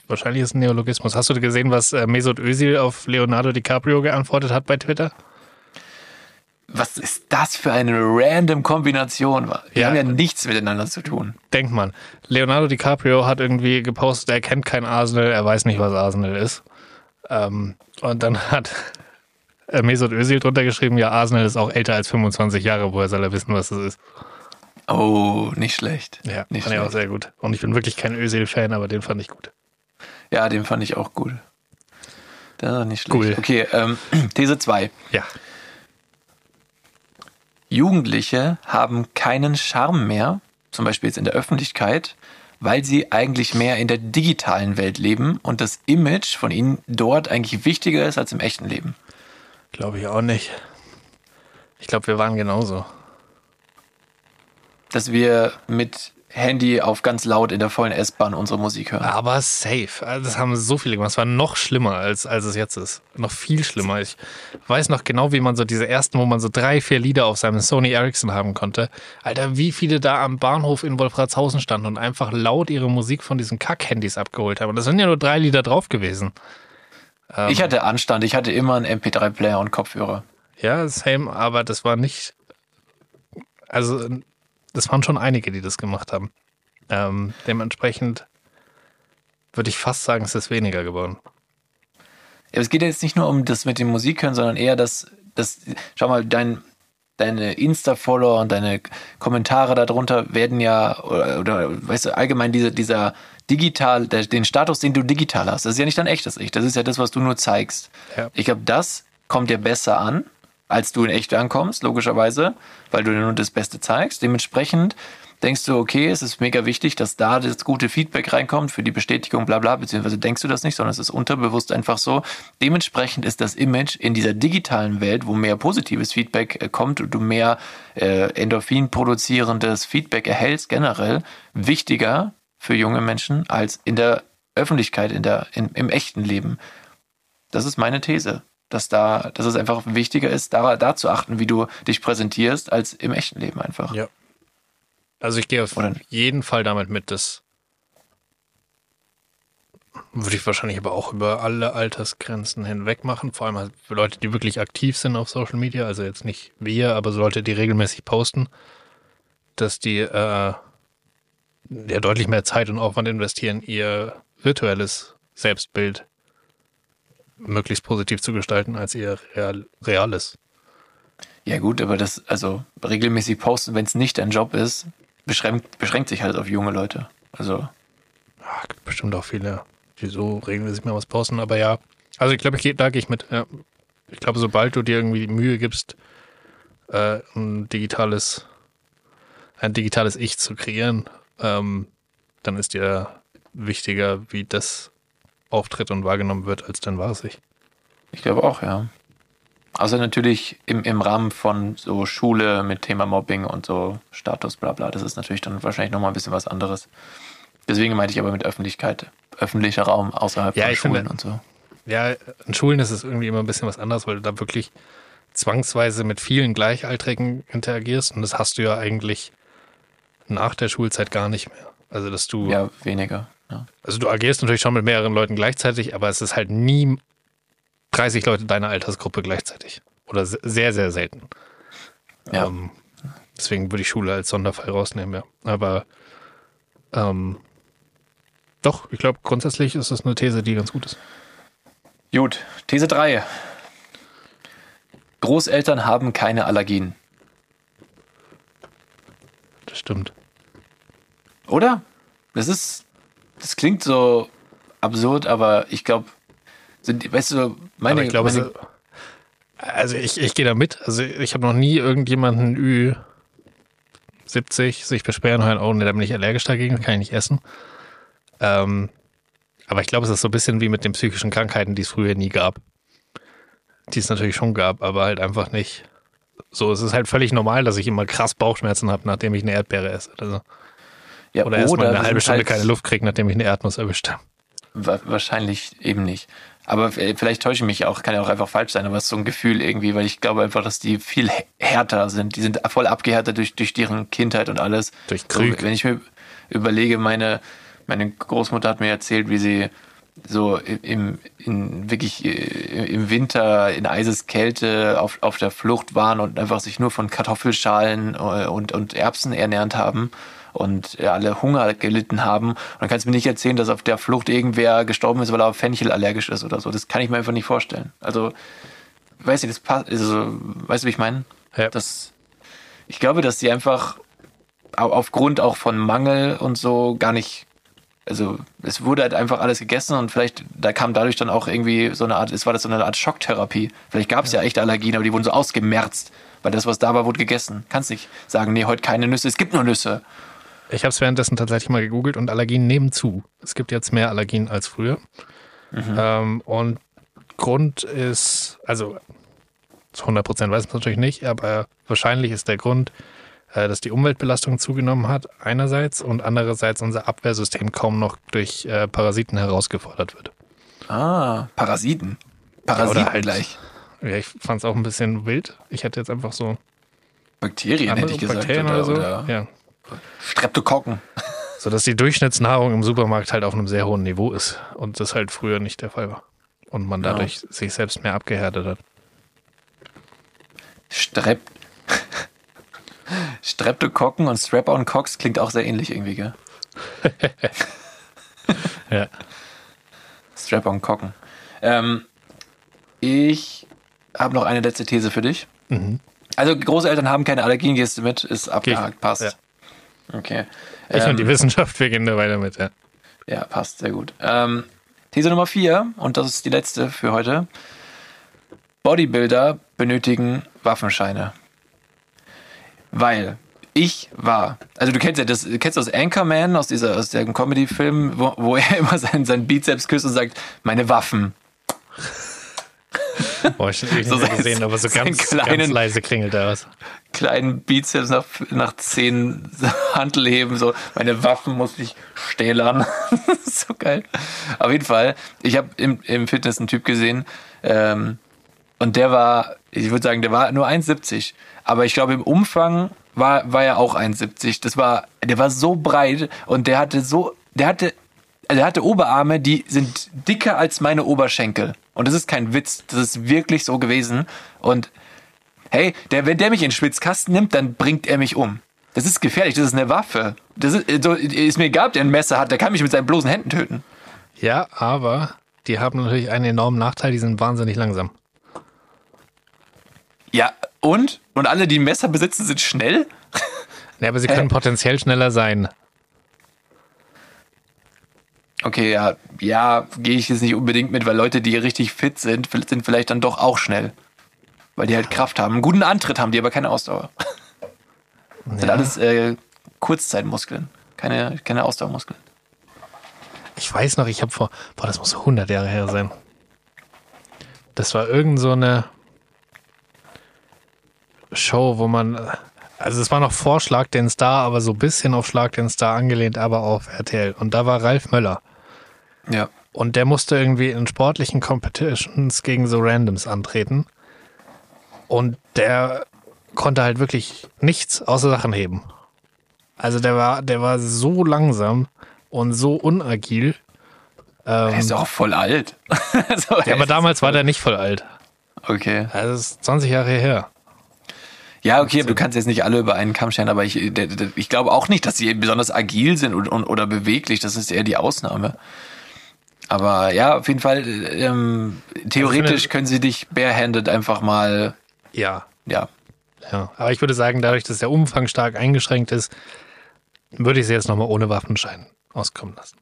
Wahrscheinlich ist es ein Neologismus. Hast du gesehen, was äh, Mesut Özil auf Leonardo DiCaprio geantwortet hat bei Twitter? Was ist das für eine random Kombination? Wir Ja. haben ja nichts miteinander zu tun. Denkt man. Leonardo DiCaprio hat irgendwie gepostet, er kennt kein Arsenal, er weiß nicht, was Arsenal ist. Ähm, und dann hat Mesut Özil drunter geschrieben, ja, Arsenal ist auch älter als 25 Jahre, woher soll er wissen, was das ist? Oh, nicht schlecht. Ja, nicht fand ich auch schlecht. sehr gut. Und ich bin wirklich kein Özil-Fan, aber den fand ich gut. Ja, den fand ich auch gut. Der ist nicht schlecht. Cool. Okay, ähm, These 2. Ja. Jugendliche haben keinen Charme mehr, zum Beispiel jetzt in der Öffentlichkeit, weil sie eigentlich mehr in der digitalen Welt leben und das Image von ihnen dort eigentlich wichtiger ist als im echten Leben. Glaube ich auch nicht. Ich glaube, wir waren genauso. Dass wir mit Handy auf ganz laut in der vollen S-Bahn unsere Musik hören. Aber safe. Also Das haben so viele gemacht. Es war noch schlimmer, als, als es jetzt ist. Noch viel schlimmer. Ich weiß noch genau, wie man so diese ersten, wo man so drei, vier Lieder auf seinem Sony Ericsson haben konnte. Alter, wie viele da am Bahnhof in Wolfratshausen standen und einfach laut ihre Musik von diesen Kack-Handys abgeholt haben. Und das sind ja nur drei Lieder drauf gewesen. Ich hatte Anstand, ich hatte immer einen MP3-Player und Kopfhörer. Ja, same, aber das war nicht. Also, das waren schon einige, die das gemacht haben. Ähm, dementsprechend würde ich fast sagen, es ist weniger geworden. Ja, es geht ja jetzt nicht nur um das mit dem Musikhören, sondern eher das, das schau mal, dein, deine Insta-Follower und deine Kommentare darunter werden ja, oder, oder weißt du, allgemein diese, dieser digital, der, den Status, den du digital hast, das ist ja nicht dein echtes Ich, das ist ja das, was du nur zeigst. Ja. Ich glaube, das kommt dir besser an, als du in echt ankommst, logischerweise, weil du dir nur das Beste zeigst. Dementsprechend denkst du, okay, es ist mega wichtig, dass da das gute Feedback reinkommt für die Bestätigung, bla bla, beziehungsweise denkst du das nicht, sondern es ist unterbewusst einfach so. Dementsprechend ist das Image in dieser digitalen Welt, wo mehr positives Feedback äh, kommt und du mehr äh, Endorphin produzierendes Feedback erhältst, generell wichtiger für junge Menschen als in der Öffentlichkeit, in der, in, im echten Leben. Das ist meine These. Dass, da, dass es einfach wichtiger ist, da, da zu achten, wie du dich präsentierst, als im echten Leben einfach. Ja. Also ich gehe auf Oder- jeden Fall damit mit, das würde ich wahrscheinlich aber auch über alle Altersgrenzen hinweg machen, vor allem halt für Leute, die wirklich aktiv sind auf Social Media, also jetzt nicht wir, aber so Leute, die regelmäßig posten, dass die äh, ja deutlich mehr Zeit und Aufwand investieren, ihr virtuelles Selbstbild möglichst positiv zu gestalten, als ihr real, reales. Ja gut, aber das, also regelmäßig posten, wenn es nicht dein Job ist, beschränkt, beschränkt sich halt auf junge Leute. Also, Ah, gibt bestimmt auch viele, die so regelmäßig mal was posten, aber ja. Also ich glaube, ich geh, da gehe ich mit. Ja. Ich glaube, sobald du dir irgendwie die Mühe gibst, äh, ein digitales, ein digitales Ich zu kreieren, ähm, dann ist dir wichtiger, wie das auftritt und wahrgenommen wird, als dein wahres Ich. ich glaube auch, ja. Außer natürlich im, im Rahmen von so Schule mit Thema Mobbing und so Status, bla bla. Das ist natürlich dann wahrscheinlich nochmal ein bisschen was anderes. Deswegen meinte ich aber mit Öffentlichkeit, öffentlicher Raum außerhalb Ja, von Schulen finde- und so. Ja, in Schulen ist es irgendwie immer ein bisschen was anderes, weil du da wirklich zwangsweise mit vielen Gleichaltrigen interagierst und das hast du ja eigentlich nach der Schulzeit gar nicht mehr. Also, dass du, Ja, weniger. Ja. also du agierst natürlich schon mit mehreren Leuten gleichzeitig, aber es ist halt nie 30 Leute deiner Altersgruppe gleichzeitig. Oder se- sehr, sehr selten. Ja. Ähm, deswegen würde ich Schule als Sonderfall rausnehmen, ja. Aber ähm, doch, ich glaube, grundsätzlich ist das eine These, die ganz gut ist. Gut, These 3. Großeltern haben keine Allergien. Das stimmt. Oder? Das ist, das klingt so absurd, aber ich glaube, sind, weißt du, meine, Aber ich glaube, meine, also ich, ich gehe da mit. Also ich habe noch nie irgendjemanden Ü70 sich beschweren hören, oh, nee, da bin ich allergisch dagegen, kann ich nicht essen. Ähm, aber ich glaube, es ist so ein bisschen wie mit den psychischen Krankheiten, die es früher nie gab. Die es natürlich schon gab, aber halt einfach nicht. So, es ist halt völlig normal, dass ich immer krass Bauchschmerzen habe, nachdem ich eine Erdbeere esse. Oder, so. Ja, oder erstmal wir eine halbe Stunde halt- keine Luft kriege, nachdem ich eine Erdnuss erwischt habe. Wa- Wahrscheinlich eben nicht. Aber f- vielleicht täusche ich mich auch, kann ja auch einfach falsch sein, aber es ist so ein Gefühl irgendwie, weil ich glaube einfach, dass die viel hä- härter sind. Die sind voll abgehärtet durch, durch deren Kindheit und alles. Durch So, Krieg. wenn ich mir überlege, meine, meine Großmutter hat mir erzählt, wie sie so im, in wirklich äh, im Winter in Eiseskälte auf, auf der Flucht waren und einfach sich nur von Kartoffelschalen äh, und, und Erbsen ernährt haben und alle Hunger gelitten haben. Und dann kannst du mir nicht erzählen, dass auf der Flucht irgendwer gestorben ist, weil er auf Fenchel allergisch ist oder so. Das kann ich mir einfach nicht vorstellen. Also, weiß ich, das passt, also, weißt du, wie ich meine? Ja. Das, ich glaube, dass die einfach au- aufgrund auch von Mangel und so gar nicht, also es wurde halt einfach alles gegessen und vielleicht, da kam dadurch dann auch irgendwie so eine Art, es war das so eine Art Schocktherapie. Vielleicht gab es ja. echte Allergien, aber die wurden so ausgemerzt, weil das, was da war, wurde gegessen. Kannst nicht sagen, nee, heute keine Nüsse, es gibt nur Nüsse. Ich habe es währenddessen tatsächlich mal gegoogelt und Allergien nehmen zu. Es gibt jetzt mehr Allergien als früher. Ähm, und Grund ist, also zu 100 Prozent weiß man es natürlich nicht, aber wahrscheinlich ist der Grund, äh, dass die Umweltbelastung zugenommen hat, einerseits und andererseits unser Abwehrsystem kaum noch durch äh, Parasiten herausgefordert wird. Ah, Parasiten. Parasiten oder halt- gleich. Ja, ich fand es auch ein bisschen wild. Ich hätte jetzt einfach so Bakterien hätte ich gesagt. Bakterien oder, so. oder Ja. Streptokokken. Sodass die Durchschnittsnahrung im Supermarkt halt auf einem sehr hohen Niveau ist und das halt früher nicht der Fall war. Und man Ja. dadurch sich selbst mehr abgehärtet hat. Strep Streptokokken und Strap-on Cox klingt auch sehr ähnlich irgendwie, gell? Ja. Strap-on Kocken. Ähm, ich habe noch eine letzte These für dich. Also Großeltern haben keine Allergien, gehst du mit, ist abgehakt, passt. Ja. Okay. Ich Ähm, und die Wissenschaft, wir gehen da weiter mit, ja. Ja, passt, sehr gut. Ähm, These Nummer vier, und das ist die letzte für heute. Bodybuilder benötigen Waffenscheine. Weil ich war, also du kennst ja das, du kennst das Anchorman aus dieser, aus dem Comedy-Film, wo, wo er immer seinen, seinen Bizeps küsst und sagt, meine Waffen. Boah, ich habe nicht So sein- gesehen, aber so ganz, kleinen- ganz leise klingelt da was. Kleinen Bizeps nach, nach zehn Hantelheben, so, meine Waffen muss ich stählern. so geil. Auf jeden Fall, ich habe im, im Fitness einen Typ gesehen, ähm, und der war, ich würde sagen, der war nur 1,70. Aber ich glaube, im Umfang war, war er auch 1,70. Das war, der war so breit und der hatte so, der hatte, also der hatte Oberarme, die sind dicker als meine Oberschenkel. Und das ist kein Witz. Das ist wirklich so gewesen. Und hey, der, wenn der mich in den Schwitzkasten nimmt, dann bringt er mich um. Das ist gefährlich, das ist eine Waffe. Das ist, so, ist mir egal, ob der ein Messer hat, der kann mich mit seinen bloßen Händen töten. Ja, aber die haben natürlich einen enormen Nachteil, die sind wahnsinnig langsam. Ja, und? Und alle, die ein Messer besitzen, sind schnell? Ja, aber sie können potenziell schneller sein. Okay, ja, ja, gehe ich jetzt nicht unbedingt mit, weil Leute, die richtig fit sind, sind vielleicht dann doch auch schnell. Weil die halt Kraft haben. Einen guten Antritt haben die, aber keine Ausdauer. Das sind alles äh, Kurzzeitmuskeln, keine, keine Ausdauermuskeln. Ich weiß noch, ich habe vor, boah, das muss 100 Jahre her sein. Das war irgend so eine Show, wo man, also es war noch vor Schlag den Star, aber so ein bisschen auf Schlag den Star angelehnt, aber auf RTL. Und da war Ralf Möller. Ja. Und der musste irgendwie in sportlichen Competitions gegen so Randoms antreten. Und der konnte halt wirklich nichts außer Sachen heben. Also der war, der war so langsam und so unagil. Er ist auch voll alt. so, Ja, aber damals war der nicht voll alt. Okay. Also das ist 20 Jahre her. Ja, okay, aber du kannst jetzt nicht alle über einen Kamm scheren, aber ich, der, der, ich glaube auch nicht, dass sie besonders agil sind und, und, oder beweglich. Das ist eher die Ausnahme. Aber ja, auf jeden Fall, ähm, theoretisch Also können sie dich barehanded einfach mal, Ja. ja. Ja. Aber ich würde sagen, dadurch, dass der Umfang stark eingeschränkt ist, würde ich sie jetzt nochmal ohne Waffenschein auskommen lassen.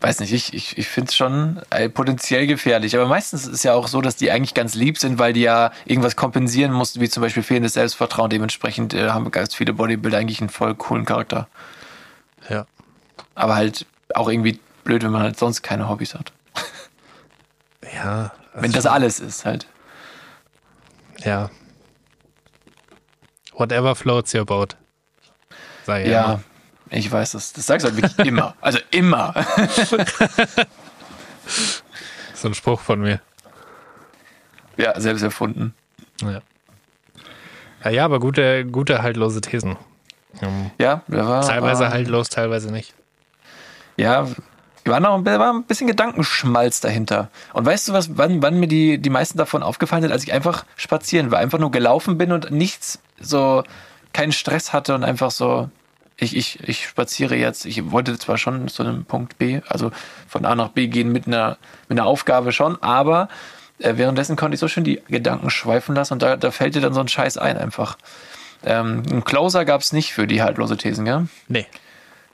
Weiß nicht, ich, ich, ich finde es schon äh, potenziell gefährlich. Aber meistens ist es ja auch so, dass die eigentlich ganz lieb sind, weil die ja irgendwas kompensieren mussten, wie zum Beispiel fehlendes Selbstvertrauen. Dementsprechend äh, haben ganz viele Bodybuilder eigentlich einen voll coolen Charakter. Ja. Aber halt auch irgendwie blöd, wenn man halt sonst keine Hobbys hat. Ja. Wenn das alles ist halt. Ja. Whatever floats your boat. Sei Ja, immer. ich weiß das. Das sagst du halt wirklich immer. Also immer. So ein Spruch von mir. Ja, selbst erfunden. Ja. Ja, aber gute, gute haltlose Thesen. Ähm, Ja, der war. teilweise war, haltlos, teilweise nicht. Ja, war noch ein- war ein bisschen Gedankenschmalz dahinter. Und weißt du was, wann, wann mir die, die meisten davon aufgefallen sind, als ich einfach spazieren war, einfach nur gelaufen bin und nichts so, keinen Stress hatte und einfach so, ich, ich, ich spaziere jetzt, ich wollte zwar schon zu einem Punkt B, also von A nach B gehen mit einer, mit einer Aufgabe schon, aber äh, währenddessen konnte ich so schön die Gedanken schweifen lassen und da, da fällt dir dann so ein Scheiß ein einfach. Ähm, einen Closer gab es nicht für die haltlose Thesen, gell? Nee.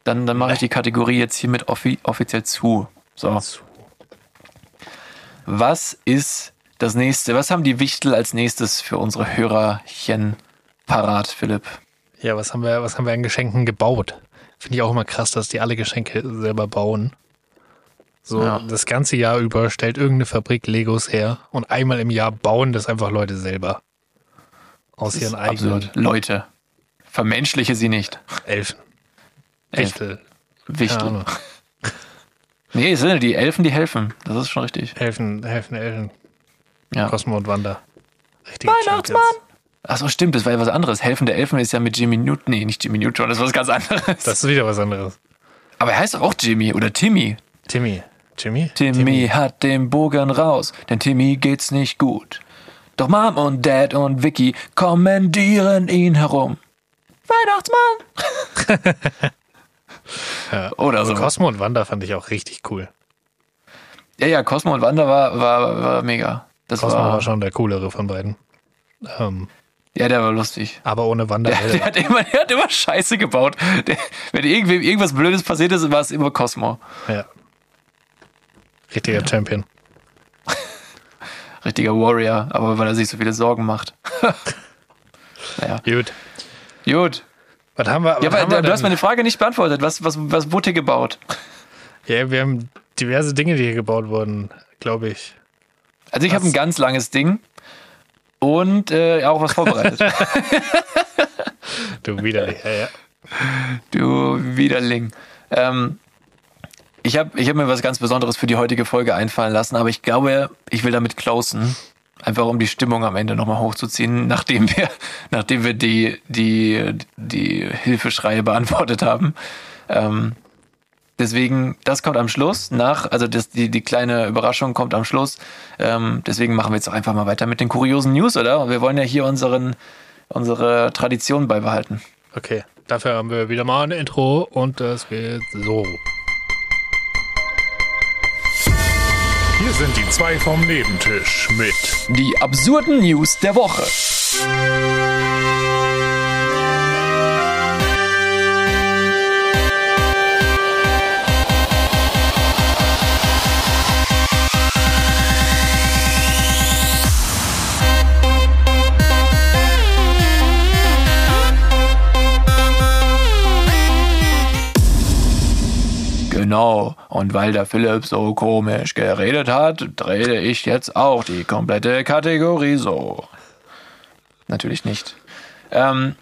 Dann, dann mache ich die Kategorie jetzt hiermit offi offiziell zu. So. Was ist das nächste? Was haben die Wichtel als nächstes für unsere Hörerchen parat, Philipp? Ja, was haben wir, was haben wir an Geschenken gebaut? Finde ich auch immer krass, dass die alle Geschenke selber bauen. So, Ja. das ganze Jahr über stellt irgendeine Fabrik Legos her und einmal im Jahr bauen das einfach Leute selber. Aus Das ihren eigenen absurd. Leute, vermenschliche sie nicht. Elfen. Wichtel. Wichtel. Nee, es sind die Elfen, die helfen. Das ist schon richtig. Helfen, helfen, Elfen. Ja. Cosmo und Wanda. Richtige Weihnachtsmann! Achso, stimmt, das war ja was anderes. Helfen der Elfen ist ja mit Jimmy Newton. Nee, nicht Jimmy Neutron, das ist was ganz anderes. Das ist wieder was anderes. Aber er heißt doch auch Jimmy oder Timmy. Timmy. Jimmy? Timmy, hat den Bogen raus, denn Timmy geht's nicht gut. Doch Mom und Dad und Vicky kommandieren ihn herum. Weihnachtsmann! Ja. Oder so. Cosmo und Wanda fand ich auch richtig cool. Ja, ja, Cosmo und Wanda war, war, war mega. Das Cosmo war, war schon der coolere von beiden. Ähm, ja, der war lustig. aber ohne Wanda. Der, der, hat immer, der hat immer Scheiße gebaut. Der, wenn irgendwem irgendwas Blödes passiert ist, war es immer Cosmo. ja. Richtiger Champion. Richtiger Warrior, aber weil er sich so viele Sorgen macht. naja, Gut. gut. Was haben wir? Was Ja, aber du, hast meine Frage nicht beantwortet. Was, was, was wurde hier gebaut? Ja, wir haben diverse Dinge, die hier gebaut wurden, glaube ich. Also ich habe ein ganz langes Ding und äh, auch was vorbereitet. Du widerlich. Ja, ja. du Widerling. Ähm, ich habe ich hab mir was ganz Besonderes für die heutige Folge einfallen lassen, aber ich glaube, ich will damit closen. Einfach um die Stimmung am Ende nochmal hochzuziehen, nachdem wir, nachdem wir die, die, die Hilfeschreie beantwortet haben. Ähm, deswegen, das kommt am Schluss nach, also das, die, die kleine Überraschung kommt am Schluss. Ähm, deswegen machen wir jetzt auch einfach mal weiter mit den kuriosen News, oder? Wir wollen ja hier unseren, unsere Tradition beibehalten. Okay. Dafür haben wir wieder mal ein Intro und das geht so. Sind die zwei vom Nebentisch mit Die absurden News der Woche. Genau, und weil der Philipp so komisch geredet hat, drehe ich jetzt auch die komplette Kategorie so. Natürlich nicht. Ähm,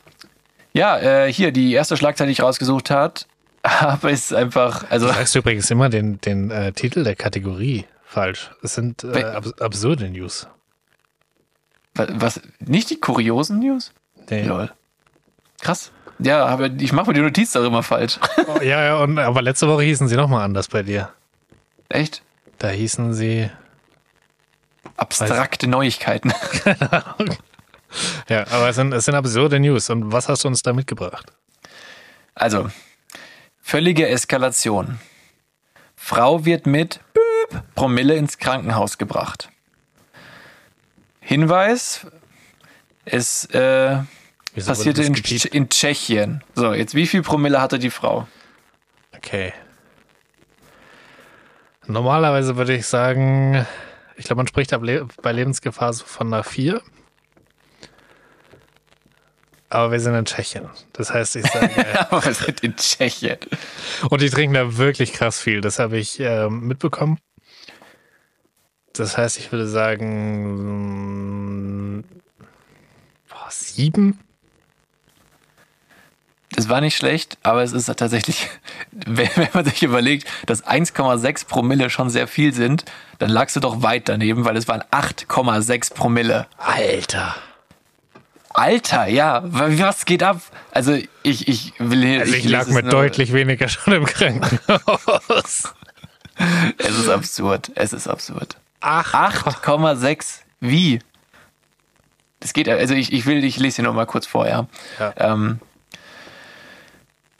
ja, äh, hier, die erste Schlagzeile, die ich rausgesucht hat, aber ist einfach, also Du sagst übrigens immer den, den äh, Titel der Kategorie falsch. Es sind äh, abs absurde News. wa- was, nicht die kuriosen News? Nee. Lol. Krass. Ja, aber ich mache mir die Notiz doch immer falsch. Oh, ja, ja, und, aber letzte Woche hießen sie nochmal anders bei dir. Echt? Da hießen sie. Abstrakte Neuigkeiten. Ja, aber es sind, es sind absurde News. Und was hast du uns da mitgebracht? Also, völlige Eskalation. Frau wird mit Büb Promille ins Krankenhaus gebracht. Hinweis, es äh, Wieso passierte das in, in Tschechien. So, jetzt wie viel Promille hatte die Frau? Okay. Normalerweise würde ich sagen, ich glaube, man spricht bei Lebensgefahr so von einer 4. Aber wir sind in Tschechien. Das heißt, ich sage, Aber wir sind in Tschechien. und die trinken da wirklich krass viel. Das habe ich ähm, mitbekommen. Das heißt, ich würde sagen, boah, sieben? Das war nicht schlecht, aber es ist tatsächlich, wenn, man sich überlegt, dass 1,6 Promille schon sehr viel sind, dann lagst du doch weit daneben, weil es waren 8,6 Promille. Alter. Alter, ja, wa- was geht ab? Also ich, ich will hier. Also ich, lese lag es mit deutlich weniger schon im Krankenhaus. Es ist absurd. Es ist absurd. Ach, 8,6. Wie? Das geht, also ich, ich will, ich lese hier noch mal kurz vor, ja. Ja. Ähm,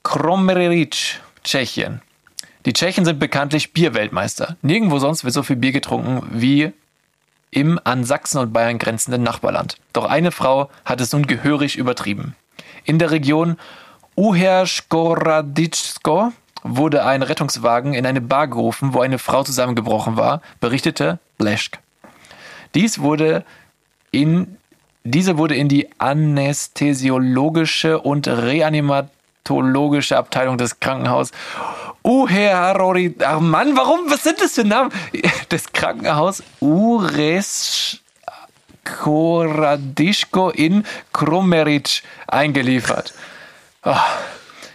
Kromeric, Tschechien. Die Tschechen sind bekanntlich Bierweltmeister. Nirgendwo sonst wird so viel Bier getrunken wie im an Sachsen und Bayern grenzenden Nachbarland. Doch eine Frau hat es nun gehörig übertrieben. In der Region Uherskoraditsko wurde ein Rettungswagen in eine Bar gerufen, wo eine Frau zusammengebrochen war, berichtete Bleschk. Dies wurde in, diese wurde in die anästhesiologische und reanimatologische Abteilung des Krankenhauses Uherori, ach Mann, warum, was sind das für Namen? Das Krankenhaus Ures Koradischko in Krumeric eingeliefert. Oh,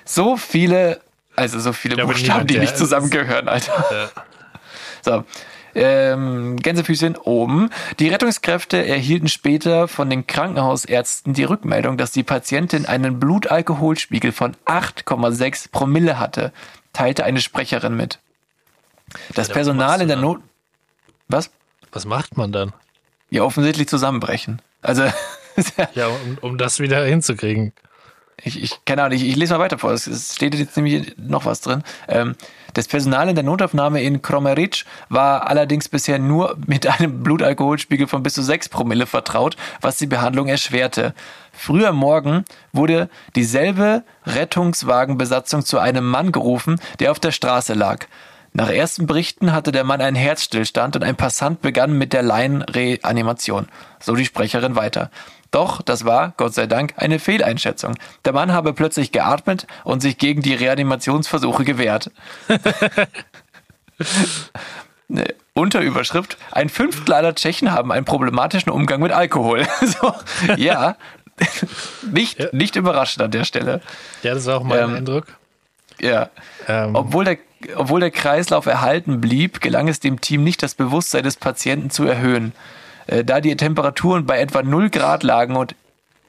so viele, also so viele glaube, Buchstaben, die nicht zusammengehören, Alter. So. Ähm, Gänsefüßchen oben. Die Rettungskräfte erhielten später von den Krankenhausärzten die Rückmeldung, dass die Patientin einen Blutalkoholspiegel von 8,6 Promille hatte, teilte eine Sprecherin mit. Das Ja, Personal in der Not. Was? was macht man dann? Ja, offensichtlich zusammenbrechen. Also, Ja, um, um das wieder hinzukriegen. ich, ich keine Ahnung, ich, ich lese mal weiter vor. Es, es steht jetzt nämlich noch was drin. Ähm, das Personal in der Notaufnahme in Kromeric war allerdings bisher nur mit einem Blutalkoholspiegel von bis zu 6 Promille vertraut, was die Behandlung erschwerte. Früher Morgen wurde dieselbe Rettungswagenbesatzung zu einem Mann gerufen, der auf der Straße lag. Nach ersten Berichten hatte der Mann einen Herzstillstand und ein Passant begann mit der Laienreanimation. So die Sprecherin weiter. Doch das war, Gott sei Dank, eine Fehleinschätzung. Der Mann habe plötzlich geatmet und sich gegen die Reanimationsversuche gewehrt. Ne, Unterüberschrift: Ein Fünftel aller Tschechen haben einen problematischen Umgang mit Alkohol. so, ja, nicht, Ja. nicht überraschend an der Stelle. Ja, das war auch mein Ähm, Eindruck. Ja. Ähm, Obwohl der, obwohl der Kreislauf erhalten blieb, gelang es dem Team nicht, das Bewusstsein des Patienten zu erhöhen. Äh, da die Temperaturen bei etwa 0 Grad lagen und,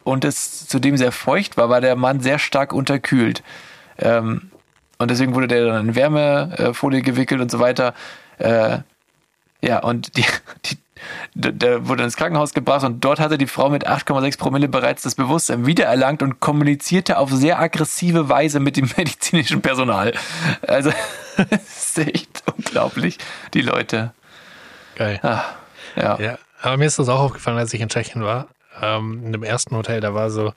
und es zudem sehr feucht war, war der Mann sehr stark unterkühlt. Ähm, und deswegen wurde der dann in Wärmefolie gewickelt und so weiter. Äh, ja, und die, die, der- wurde ins Krankenhaus gebracht und dort hatte die Frau mit 8,6 Promille bereits das Bewusstsein wiedererlangt und kommunizierte auf sehr aggressive Weise mit dem medizinischen Personal. Also, es ist echt unglaublich, die Leute. geil. Ah, ja. Ja, aber mir ist das auch aufgefallen, als ich in Tschechien war. Ähm, in dem ersten Hotel, da war so,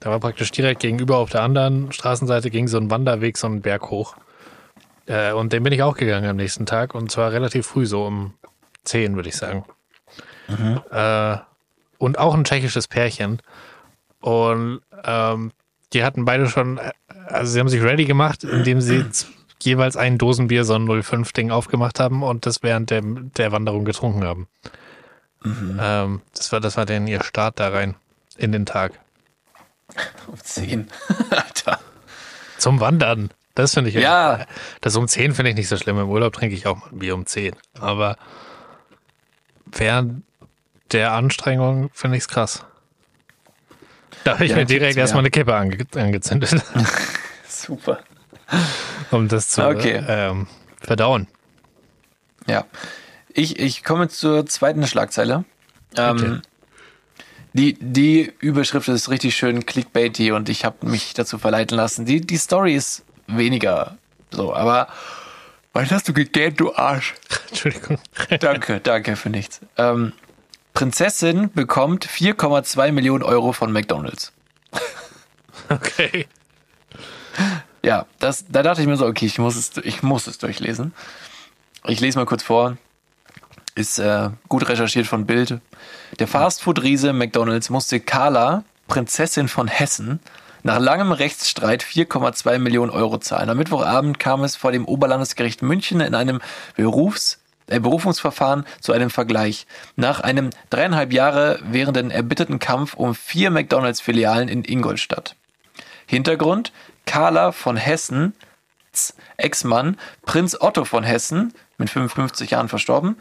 da war praktisch direkt gegenüber auf der anderen Straßenseite ging so ein Wanderweg, so einen Berg hoch. Äh, und den bin ich auch gegangen am nächsten Tag und zwar relativ früh, so um 10, würde ich sagen. Äh, und auch ein tschechisches Pärchen. Und ähm, die hatten beide schon, äh, also sie haben sich ready gemacht, indem sie jeweils ein Dosenbier, so ein 05-Ding aufgemacht haben und das während der, der Wanderung getrunken haben. Ähm, das war, das war denn ihr Start da rein in den Tag. Um 10. Alter. Zum Wandern. Das finde ich Ja. Das um 10 finde ich nicht so schlimm. Im Urlaub trinke ich auch mal ein Bier um 10. Aber während der Anstrengung finde ich es krass. Da habe ich Ja, mir direkt erstmal eine Kippe ange angezündet, Super. um das zu Okay. ähm, verdauen. Ja. Ich, ich komme zur zweiten Schlagzeile. Ähm, Okay. die, die Überschrift ist richtig schön clickbaity und ich habe mich dazu verleiten lassen. Die, die Story ist weniger so, aber was hast du gegähnt, du Arsch? Entschuldigung. Danke, danke für nichts. Ähm, Prinzessin bekommt 4,2 Millionen Euro von McDonalds. Okay. Ja, das, da dachte ich mir so, okay, ich muss es, ich muss es durchlesen. Ich lese mal kurz vor. Ist äh, gut recherchiert von Bild. Der Fastfood-Riese McDonalds musste Carla, Prinzessin von Hessen, nach langem Rechtsstreit 4,2 Millionen Euro zahlen. Am Mittwochabend kam es vor dem Oberlandesgericht München in einem Berufs äh, Berufungsverfahren zu einem Vergleich. Nach einem dreieinhalb Jahre währenden erbitterten Kampf um vier McDonalds-Filialen in Ingolstadt. Hintergrund: Carla von Hessen, Ex-Mann, Prinz Otto von Hessen, mit 55 Jahren verstorben,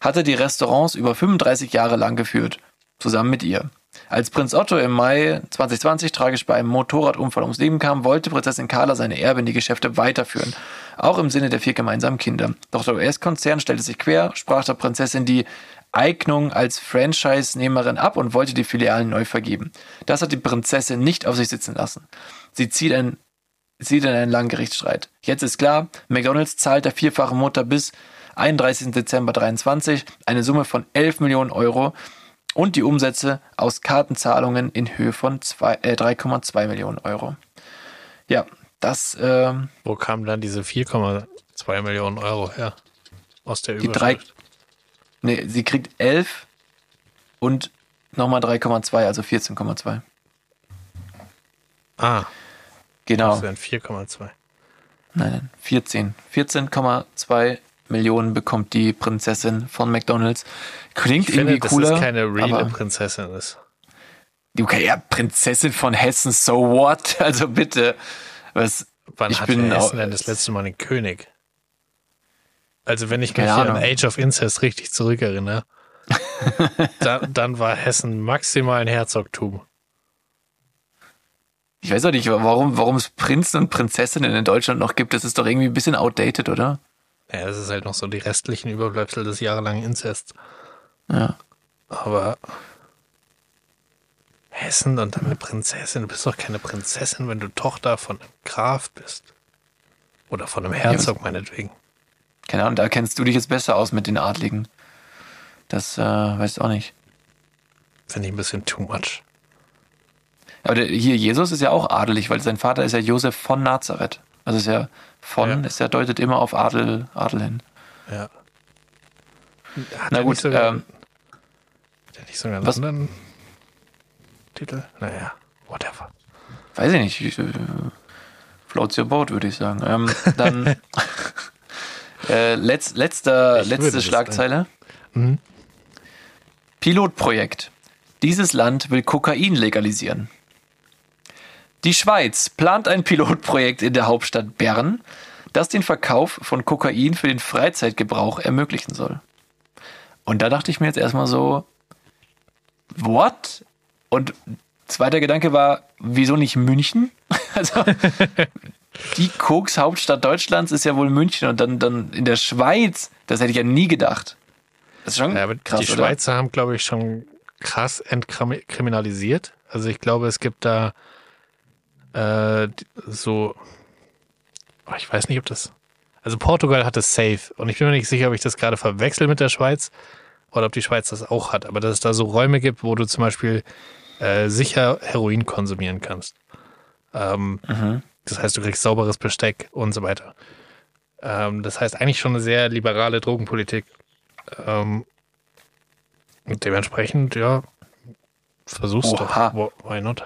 hatte die Restaurants über 35 Jahre lang geführt, zusammen mit ihr. Als Prinz Otto im Mai 2020 tragisch bei einem Motorradunfall ums Leben kam, wollte Prinzessin Carla seine Erbin die Geschäfte weiterführen, auch im Sinne der vier gemeinsamen Kinder. Doch der US-Konzern stellte sich quer, sprach der Prinzessin die Eignung als Franchise-Nehmerin ab und wollte die Filialen neu vergeben. Das hat die Prinzessin nicht auf sich sitzen lassen. Sie zieht ein sieht in einen langen Gerichtsstreit. Jetzt ist klar, McDonalds zahlt der vierfachen Mutter bis 31. Dezember 23 eine Summe von 11 Millionen Euro und die Umsätze aus Kartenzahlungen in Höhe von zwei- äh, 3,2 Millionen Euro. Ja, das ähm, Wo kamen dann diese 4,2 Millionen Euro her? Aus der Die drei- Überschrift. nee, sie kriegt 11 und nochmal 3,2, also 14,2. Ah, Genau. das wären 4,2. Nein, nein, 14. 14,2 Millionen bekommt die Prinzessin von McDonalds. Klingt Ich finde, irgendwie dass cooler. es keine reale Prinzessin ist. okay, ja, Prinzessin von Hessen, so what? Also bitte. Was, Wann ich hat bin Hessen denn das letzte Mal einen König? Also wenn ich mich an. Age of Incest richtig zurückerinnere, da, dann war Hessen maximal ein Herzogtum. ich weiß auch nicht, warum, warum es Prinzen und Prinzessinnen in Deutschland noch gibt. Das ist doch irgendwie ein bisschen outdated, oder? Ja, das ist halt noch so die restlichen Überbleibsel des jahrelangen Inzests. Ja. Aber essen und dann eine Prinzessin. Du bist doch keine Prinzessin, wenn du Tochter von einem Graf bist. Oder von einem Herzog, meinetwegen. Keine Ahnung, da kennst du dich jetzt besser aus mit den Adligen. Das äh, weißt du auch nicht. Finde ich ein bisschen too much. Aber der, hier, Jesus ist ja auch adelig, weil sein Vater ist ja Josef von Nazareth. Also ist ja von, Ja. ist ja deutet immer auf Adel, Adel hin. Ja. Hat Na gut, nicht sogar, ähm, hat er nicht sogar einen was- anderen Titel? Naja, whatever. weiß ich nicht, ich, äh, floats your boat, würde ich sagen. Ähm, dann äh, letz, letzter, Ich letzte Schlagzeile. Mhm. Pilotprojekt. Dieses Land will Kokain legalisieren. Die Schweiz plant ein Pilotprojekt in der Hauptstadt Bern, das den Verkauf von Kokain für den Freizeitgebrauch ermöglichen soll. Und da dachte ich mir jetzt erstmal so, what? Und zweiter Gedanke war, wieso nicht München? Also, die Koks-Hauptstadt Deutschlands ist ja wohl München und dann, dann in der Schweiz, das hätte ich ja nie gedacht. Das ist schon Ja, krass, die oder? Schweizer haben, glaube ich, schon krass entkriminalisiert. Also ich glaube, es gibt da äh, so, oh, ich weiß nicht, ob das, also Portugal hat es safe und ich bin mir nicht sicher, ob ich das gerade verwechsel mit der Schweiz oder ob die Schweiz das auch hat, aber dass es da so Räume gibt, wo du zum Beispiel äh, sicher Heroin konsumieren kannst. Ähm, Das heißt, du kriegst sauberes Besteck und so weiter. Ähm, das heißt eigentlich schon eine sehr liberale Drogenpolitik. Ähm, und dementsprechend, ja, versuch's Oha. doch. Why not?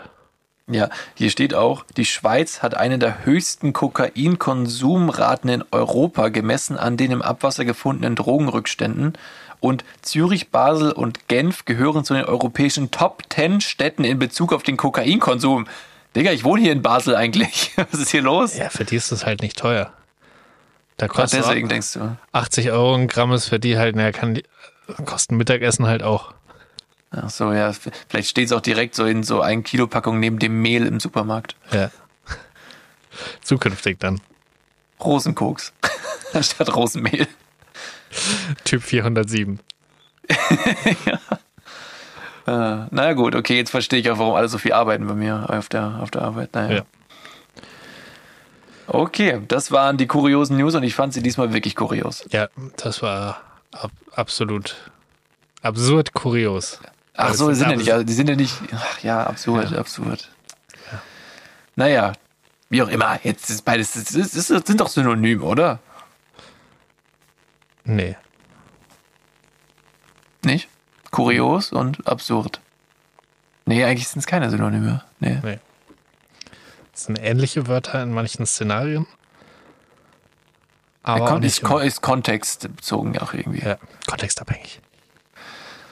Ja, hier steht auch, die Schweiz hat eine der höchsten Kokainkonsumraten in Europa gemessen an den im Abwasser gefundenen Drogenrückständen. Und Zürich, Basel und Genf gehören zu den europäischen Top 10 Städten in Bezug auf den Kokainkonsum. Digga, ich wohne hier in Basel eigentlich. Was ist hier los? Ja, für die ist das halt nicht teuer. Da Ach, kostet deswegen denkst du. 80 Euro ein Gramm ist für die halt, naja, kann die, kosten Mittagessen halt auch. Ach so, ja. Vielleicht steht es auch direkt so in so ein Kilo Packung neben dem Mehl im Supermarkt. Ja. Zukünftig dann. Rosenkoks. Anstatt Rosenmehl. Typ 407. Äh, naja gut, okay, jetzt verstehe ich auch, warum alle so viel arbeiten bei mir auf der, auf der Arbeit. Naja. Ja. Okay, das waren die kuriosen News und ich fand sie diesmal wirklich kurios. Ja, das war ab, absolut absurd kurios. Ach so, die sind ja nicht, also die sind ja nicht, ach ja, absurd, absurd. Naja, wie auch immer, jetzt ist beides, das, ist, das sind doch Synonyme, oder? Nee. Nicht? Kurios und absurd. Nee, eigentlich sind es keine Synonyme. Nee. Nee. Das sind ähnliche Wörter in manchen Szenarien. Aber nicht ist, ist kontextbezogen auch irgendwie. ja, kontextabhängig.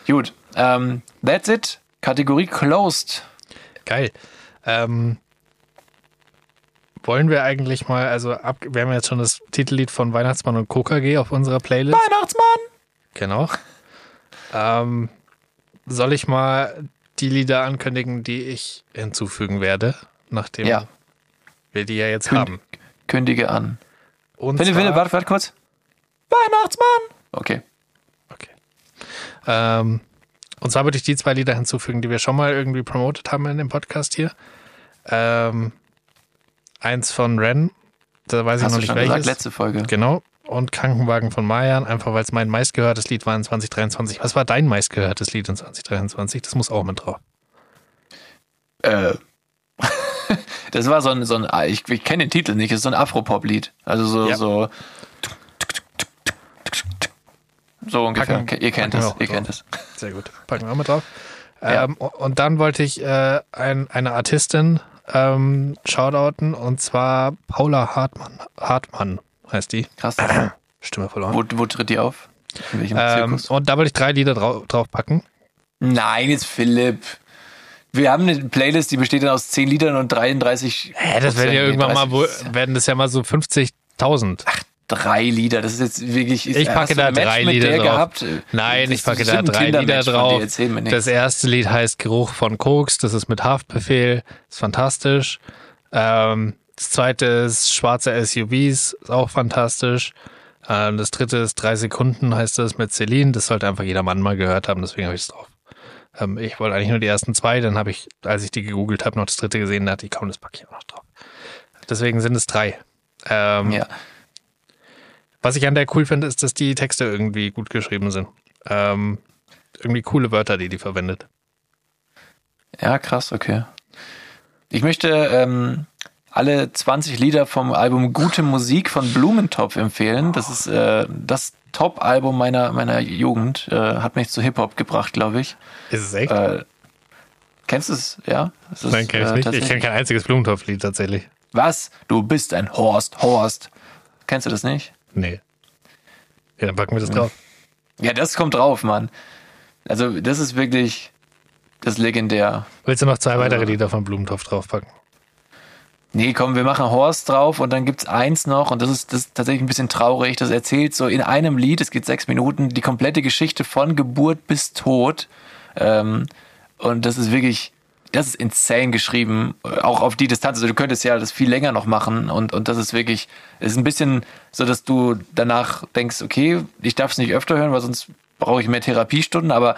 Gut, ähm, that's it. Kategorie closed. Geil. Ähm, wollen wir eigentlich mal, also ab, wir haben jetzt schon das Titellied von Weihnachtsmann und KKG auf unserer Playlist. Weihnachtsmann! Genau. Ähm, soll ich mal die Lieder ankündigen, die ich hinzufügen werde, nachdem Ja, wir die ja jetzt Künd- haben? kündige an. Und Philipp, Philipp, warte, warte kurz. Weihnachtsmann! Okay. Okay. Ähm, und zwar würde ich die zwei Lieder hinzufügen, die wir schon mal irgendwie promotet haben in dem Podcast hier. Ähm, eins von Ren, da weiß ich Hast noch du nicht schon welches. gesagt, letzte Folge. Genau. Und Krankenwagen von Mayan, einfach weil es mein meistgehörtes Lied war in 2023. Was war dein meistgehörtes Lied in 2023? Das muss auch mit drauf. Äh. das war so ein, so ein ich, ich kenne den Titel nicht, das ist so ein Afropop-Lied. Also so, Ja. so. So ungefähr. Packen- ihr kennt packen auch ihr drauf. kennt das. Sehr gut. Packen wir auch mit drauf. Ja. Ähm, und dann wollte ich äh, ein, eine Artistin ähm, shoutouten und zwar Paula Hartmann. Hartmann heißt die. Krass. Stimme verloren. Wo, wo tritt die auf? In welchem Ähm, und da wollte ich drei Lieder drau draufpacken. Nein, jetzt Philipp. Wir haben eine Playlist, die besteht dann aus 10 Liedern und 33. Hä, das werden ja irgendwann mal, 30. wohl- werden das ja mal so 50.000. Drei Lieder, das ist jetzt wirklich. Ich packe da drei mit Lieder der drauf. Gehabt? Nein, ich packe ist da drei Lieder drauf. Das erste Lied heißt Geruch von Koks, das ist mit Haftbefehl, ist fantastisch. Ähm, das zweite ist Schwarze SUVs, ist auch fantastisch. Ähm, das dritte ist Drei Sekunden, heißt das mit Celine, das sollte einfach jeder Mann mal gehört haben, deswegen habe ich es drauf. Ähm, ich wollte eigentlich nur die ersten zwei, dann habe ich, als ich die gegoogelt habe, noch das dritte gesehen, da hatte ich kaum das packe ich auch noch drauf. Deswegen sind es drei. Ähm, Ja. Was ich an der cool finde, ist, dass die Texte irgendwie gut geschrieben sind. Ähm, irgendwie coole Wörter, die die verwendet. Ja, krass, okay. Ich möchte ähm, alle 20 Lieder vom Album Gute Musik von Blumentopf empfehlen. Das ist äh, das Top-Album meiner, meiner Jugend. Äh, hat mich zu Hip-Hop gebracht, glaube ich. Ist es echt? Äh, kennst du es? Ja? Das ist, Nein, kenn ich äh, nicht. Ich kenne kein einziges Blumentopf-Lied tatsächlich. Was? Du bist ein Horst, Horst. Kennst du das nicht? Nee. Ja, dann packen wir das drauf. Ja, das kommt drauf, Mann. Also, das ist wirklich das legendär. Willst du noch zwei weitere Also- Lieder von Blumentopf draufpacken? Nee, komm, wir machen Horst drauf und dann gibt's eins noch und das ist, das ist tatsächlich ein bisschen traurig. Das erzählt so in einem Lied, es geht sechs Minuten, die komplette Geschichte von Geburt bis Tod. Ähm, und das ist wirklich, das ist insane geschrieben, auch auf die Distanz. Also du könntest ja das viel länger noch machen und, und das ist wirklich, es ist ein bisschen so, dass du danach denkst, okay, ich darf es nicht öfter hören, weil sonst brauche ich mehr Therapiestunden, aber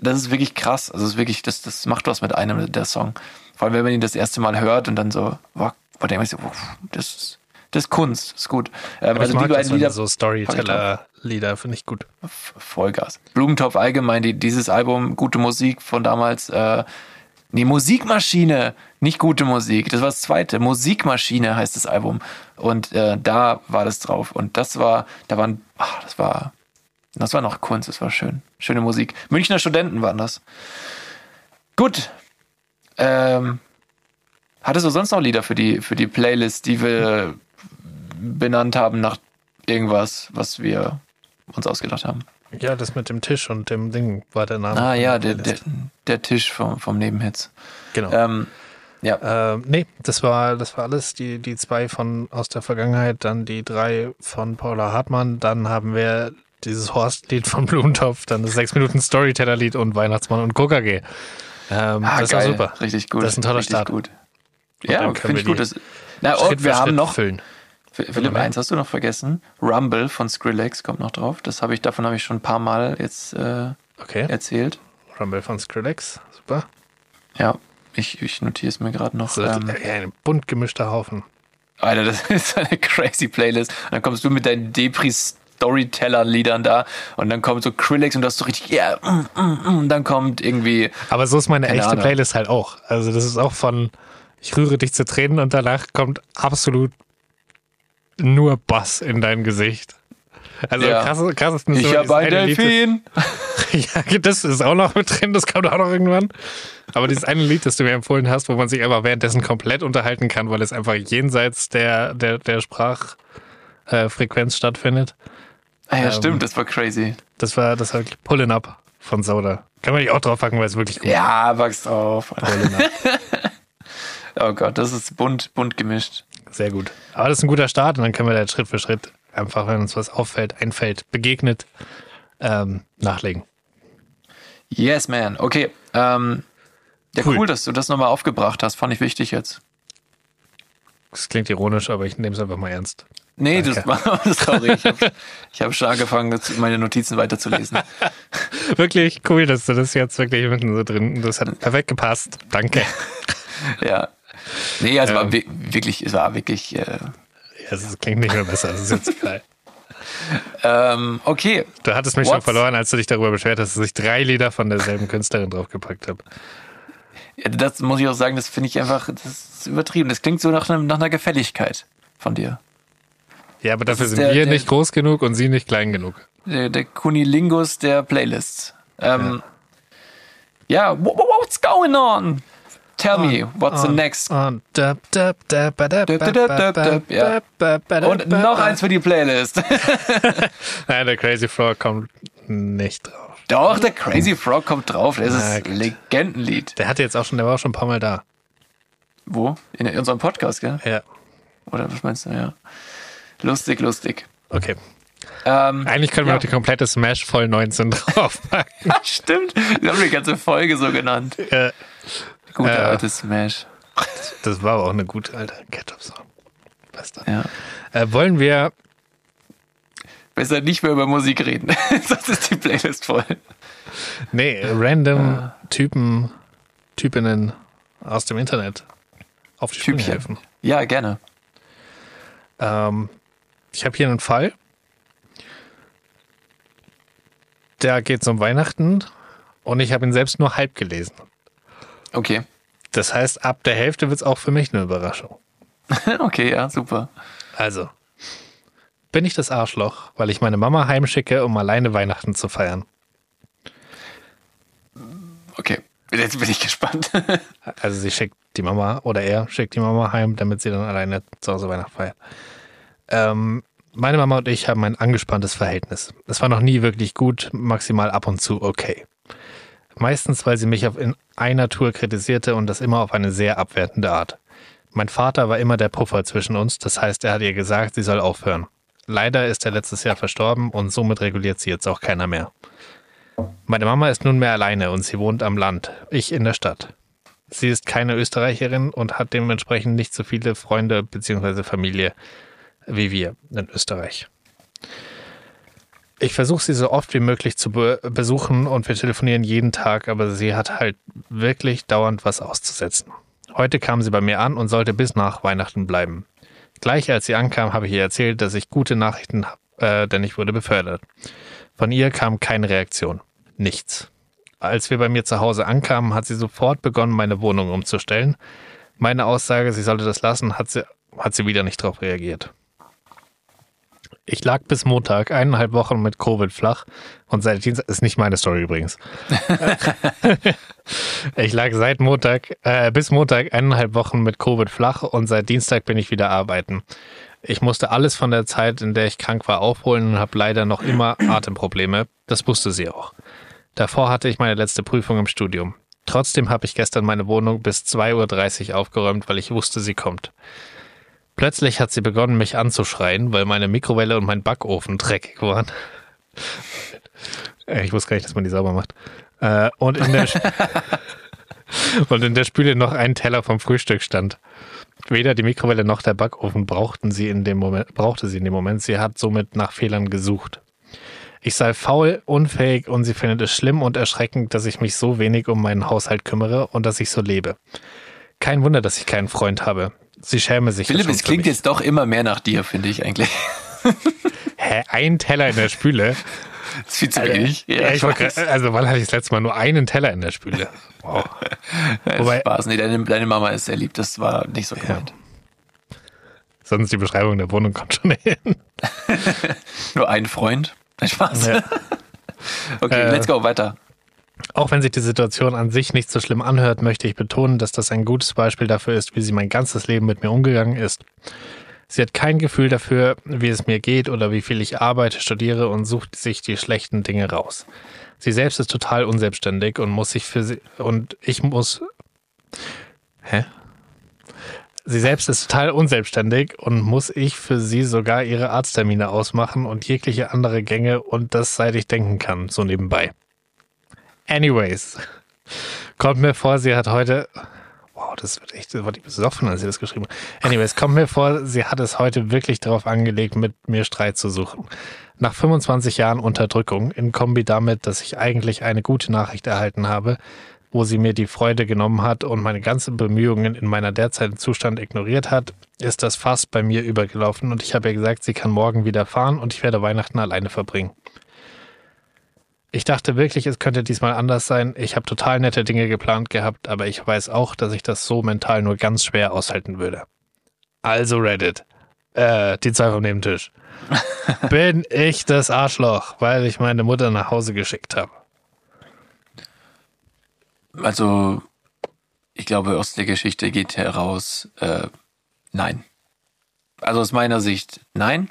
das ist wirklich krass. Also es ist wirklich, das, das macht was mit einem, der Song. Vor allem, wenn man ihn das erste Mal hört und dann so, boah, denkt man sich so, das ist, das ist Kunst, das ist gut. Ähm, also ich die beiden Lieder, so Storyteller-Lieder finde ich gut. Vollgas. Blumentopf allgemein, die, dieses Album, gute Musik von damals, äh, nee, Musikmaschine, nicht gute Musik, das war das zweite, Musikmaschine heißt das Album. Und äh, da war das drauf. Und das war, da waren, ach, das war, das war noch Kunst, das war schön. Schöne Musik. Münchner Studenten waren das. Gut. Ähm, hattest du sonst noch Lieder für die, für die Playlist, die wir benannt haben nach irgendwas, was wir uns ausgedacht haben? Ja, das mit dem Tisch und dem Ding war der Name. Ah ja, der, der, der Tisch vom, vom Nebenhits. Genau. Ähm, ja, Ähm, nee, das war, das war alles. Die, die zwei von aus der Vergangenheit, dann die drei von Paula Hartmann, dann haben wir dieses Horst-Lied von Blumentopf, dann das 6 Minuten Storyteller-Lied und Weihnachtsmann und KKG. Ähm, ah, das geil. war super. Richtig gut. Das ist ein toller richtig Start. Gut. Und Ja, finde ich gut. Das, na, und für wir haben noch, füllen. Philipp, mehr? eins hast du noch vergessen. Rumble von Skrillex kommt noch drauf. Das habe ich, davon habe ich schon ein paar Mal jetzt äh, Okay, erzählt. Rumble von Skrillex, super. Ja, ich, ich notiere es mir gerade noch. So, Ähm, ja, ein bunt gemischter Haufen. Alter, das ist eine crazy Playlist. Und dann kommst du mit deinen Depri-Storyteller-Liedern da und dann kommt so Skrillex und du hast so richtig, ja, mm, mm, mm, und dann kommt irgendwie, Aber so ist meine echte Ahnung. Playlist halt auch. Also das ist auch von ich rühre dich zu Tränen und danach kommt absolut nur Bass in dein Gesicht. Also Ja. krass, krass ist nur ich so habe ein Lied, Delfin. Ja, das ist auch noch mit drin, das kommt auch noch irgendwann. Aber dieses eine Lied, das du mir empfohlen hast, wo man sich einfach währenddessen komplett unterhalten kann, weil es einfach jenseits der, der, der Sprachfrequenz äh, stattfindet. Ah ja, Ähm, stimmt, das war crazy. Das war, das war wirklich Pullin' Up von Soda. Kann man nicht auch drauf packen, weil es wirklich gut Ja, wachs drauf. Pullin' Up. Oh Gott, das ist bunt, bunt gemischt. Sehr gut. Aber das ist ein guter Start und dann können wir da Schritt für Schritt einfach, wenn uns was auffällt, einfällt, begegnet, ähm, nachlegen. Yes, man. Okay. Ähm, ja, Cool. cool. dass du das nochmal aufgebracht hast. Fand ich wichtig jetzt. Das klingt ironisch, aber ich nehme es einfach mal ernst. Nee, Danke. das war, sorry. Ich habe ich hab schon angefangen, meine Notizen weiterzulesen. Wirklich cool, dass du das jetzt wirklich mitten so drin. Das hat perfekt gepasst. Danke. ja. Nee, also Ähm. wirklich, es war wirklich, äh, Ja, das klingt nicht mehr besser. Das ist jetzt geil. ähm, okay. Du hattest mich schon What's- verloren, als du dich darüber beschwert hast, dass ich drei Lieder von derselben Künstlerin draufgepackt habe. Ja, das muss ich auch sagen, das finde ich einfach, das ist übertrieben. Das klingt so nach, einem, nach einer Gefälligkeit von dir. Ja, aber dafür sind der- wir der- nicht groß genug und sie nicht klein genug. Der, der Kunilingus der Playlists. Ähm, ja, wha- what's going on? Tell me, what's the next? Und, ja. noch eins für die Playlist. Nein, der Crazy Frog kommt nicht drauf. Doch, der Crazy Frog kommt drauf. Das ist ein Legendenlied. Der hatte jetzt auch schon, der war auch schon ein paar Mal da. Wo? In unserem Podcast, gell? Ja, Oder was meinst du? Ja. Lustig, lustig. okay. Ähm, Eigentlich können wir Ja. noch die komplette Smash voll 19 draufpacken. stimmt. Wir haben die ganze Folge so genannt. Äh, Gute Äh. alte Smash. das war aber auch eine gute alte Ketchup-Song. Bester. Ja. Äh, wollen wir, Besser nicht mehr über Musik reden. Sonst ist die Playlist voll. Nee, random Typen, Typinnen aus dem Internet auf die Sprünge Typchen. helfen. Ja, gerne. Ähm, ich habe hier einen Fall. Der geht um Weihnachten und ich habe ihn selbst nur halb gelesen. Okay. Das heißt, ab der Hälfte wird es auch für mich eine Überraschung. Okay, ja, super. Also, bin ich das Arschloch, weil ich meine Mama heimschicke, um alleine Weihnachten zu feiern? Okay. Jetzt bin ich gespannt. Also sie schickt die Mama oder er schickt die Mama heim, damit sie dann alleine zu Hause Weihnachten feiert. Ähm, meine Mama und ich haben ein angespanntes Verhältnis. Es war noch nie wirklich gut, maximal ab und zu okay. Meistens, weil sie mich auf in einer Tour kritisierte und das immer auf eine sehr abwertende Art. Mein Vater war immer der Puffer zwischen uns, das heißt, er hat ihr gesagt, sie soll aufhören. Leider ist er letztes Jahr verstorben und somit reguliert sie jetzt auch keiner mehr. Meine Mama ist nunmehr alleine und sie wohnt am Land, ich in der Stadt. Sie ist keine Österreicherin und hat dementsprechend nicht so viele Freunde bzw. Familie wie wir in Österreich. Ich versuche sie so oft wie möglich zu be besuchen und wir telefonieren jeden Tag, aber sie hat halt wirklich dauernd was auszusetzen. Heute kam sie bei mir an und sollte bis nach Weihnachten bleiben. Gleich als sie ankam, habe ich ihr erzählt, dass ich gute Nachrichten habe, äh, denn ich wurde befördert. Von ihr kam keine Reaktion. Nichts. Als wir bei mir zu Hause ankamen, hat sie sofort begonnen, meine Wohnung umzustellen. Meine Aussage, sie sollte das lassen, hat sie, hat sie wieder nicht darauf reagiert. Ich lag bis Montag eineinhalb Wochen mit Covid flach und seit Dienstag, ist nicht meine Story übrigens. ich lag seit Montag, äh, bis Montag eineinhalb Wochen mit Covid flach und seit Dienstag bin ich wieder arbeiten. Ich musste alles von der Zeit, in der ich krank war, aufholen und habe leider noch immer Atemprobleme. Das wusste sie auch. Davor hatte ich meine letzte Prüfung im Studium. Trotzdem habe ich gestern meine Wohnung bis 2.30 Uhr aufgeräumt, weil ich wusste, sie kommt. Plötzlich hat sie begonnen, mich anzuschreien, weil meine Mikrowelle und mein Backofen dreckig waren. Ich wusste gar nicht, dass man die sauber macht. Äh, Und in der, und in der Spüle noch ein Teller vom Frühstück stand. Weder die Mikrowelle noch der Backofen brauchten sie in dem Moment, brauchte sie in dem Moment. Sie hat somit nach Fehlern gesucht. Ich sei faul, unfähig und sie findet es schlimm und erschreckend, dass ich mich so wenig um meinen Haushalt kümmere und dass ich so lebe. Kein Wunder, dass ich keinen Freund habe. Sie schäme sich. Philipp, es klingt jetzt doch immer mehr nach dir, finde ich eigentlich. Hä, ein Teller in der Spüle? Das ist viel zu wenig. Ja, ich grad- also wann hatte ich das letzte Mal nur einen Teller in der Spüle? Wow. Ja, wobei- Spaß. Nee, deine, deine Mama ist sehr lieb. Das war nicht so gemeint. Sonst die Beschreibung der Wohnung kommt schon hin. Nur ein Freund. Spaß. Ja. Okay, Äh, let's go, weiter. Auch wenn sich die Situation an sich nicht so schlimm anhört, möchte ich betonen, dass das ein gutes Beispiel dafür ist, wie sie mein ganzes Leben mit mir umgegangen ist. Sie hat kein Gefühl dafür, wie es mir geht oder wie viel ich arbeite, studiere und sucht sich die schlechten Dinge raus. Sie selbst ist total unselbstständig und muss sich für sie und ich muss Hä? Sie selbst ist total unselbstständig und muss ich für sie sogar ihre Arzttermine ausmachen und jegliche andere Gänge und das seit ich denken kann, so nebenbei. Anyways, kommt mir vor, sie hat heute. Wow, das wird echt, das war die besoffen, als sie das geschrieben hat. Anyways, kommt mir vor, sie hat es heute wirklich darauf angelegt, mit mir Streit zu suchen. Nach 25 Jahren Unterdrückung, in Kombi damit, dass ich eigentlich eine gute Nachricht erhalten habe, wo sie mir die Freude genommen hat und meine ganzen Bemühungen in meiner derzeitigen Zustand ignoriert hat, ist das Fass bei mir übergelaufen und ich habe ihr gesagt, sie kann morgen wieder fahren und ich werde Weihnachten alleine verbringen. Ich dachte wirklich, es könnte diesmal anders sein. Ich habe total nette Dinge geplant gehabt, aber ich weiß auch, dass ich das so mental nur ganz schwer aushalten würde. Also Reddit. Äh, die zwei vom Nebentisch. Bin ich das Arschloch, weil ich meine Mutter nach Hause geschickt habe. Also, ich glaube, aus der Geschichte geht heraus, äh, nein. Also aus meiner Sicht, nein.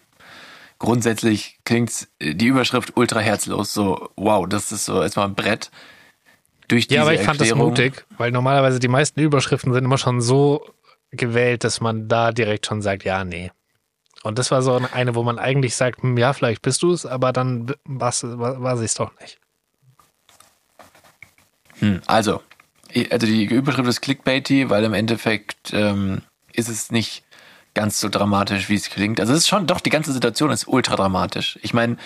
Grundsätzlich klingt die Überschrift ultra herzlos. So, wow, das ist so erstmal ein Brett. Durch diese Ja, aber ich fand das Erklärung. mutig, weil normalerweise die meisten Überschriften sind immer schon so gewählt, dass man da direkt schon sagt, ja, nee. Und das war so eine, wo man eigentlich sagt, hm, ja, vielleicht bist du es, aber dann war, war sie es doch nicht. Hm, also, also die Überschrift ist clickbaity, weil im Endeffekt ähm, ist es nicht ganz so dramatisch, wie es klingt. Also es ist schon, doch, die ganze Situation ist ultra dramatisch. Ich meine,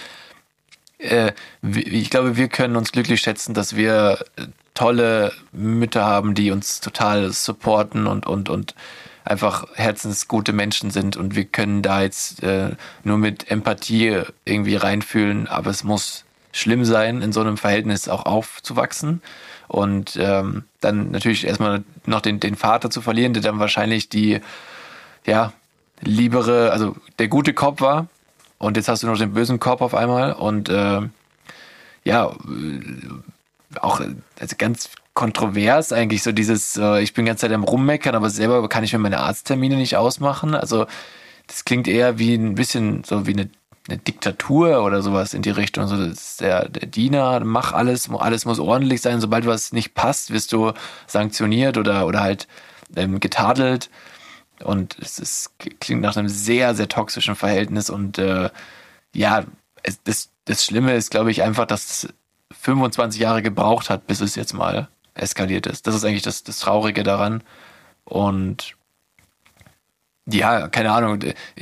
äh, ich glaube, wir können uns glücklich schätzen, dass wir äh, tolle Mütter haben, die uns total supporten und, und, und einfach herzensgute Menschen sind und wir können da jetzt äh, nur mit Empathie irgendwie reinfühlen, aber es muss schlimm sein, in so einem Verhältnis auch aufzuwachsen und ähm, dann natürlich erstmal noch den, den Vater zu verlieren, der dann wahrscheinlich die, ja, liebere, also der gute Kopf war und jetzt hast du noch den bösen Kopf auf einmal und äh, ja, äh, auch äh, also ganz kontrovers eigentlich so dieses, äh, ich bin die ganze Zeit am Rummeckern, aber selber kann ich mir meine Arzttermine nicht ausmachen. Also das klingt eher wie ein bisschen so wie eine, eine Diktatur oder sowas in die Richtung. So, ist der, der Diener, mach alles, alles muss ordentlich sein. Sobald was nicht passt, wirst du sanktioniert oder, oder halt ähm, getadelt. Und es ist, klingt nach einem sehr, sehr toxischen Verhältnis. Und äh, ja, es, das, das Schlimme ist, glaube ich, einfach, dass es 25 Jahre gebraucht hat, bis es jetzt mal eskaliert ist. Das ist eigentlich das, das Traurige daran. Und ja, keine Ahnung,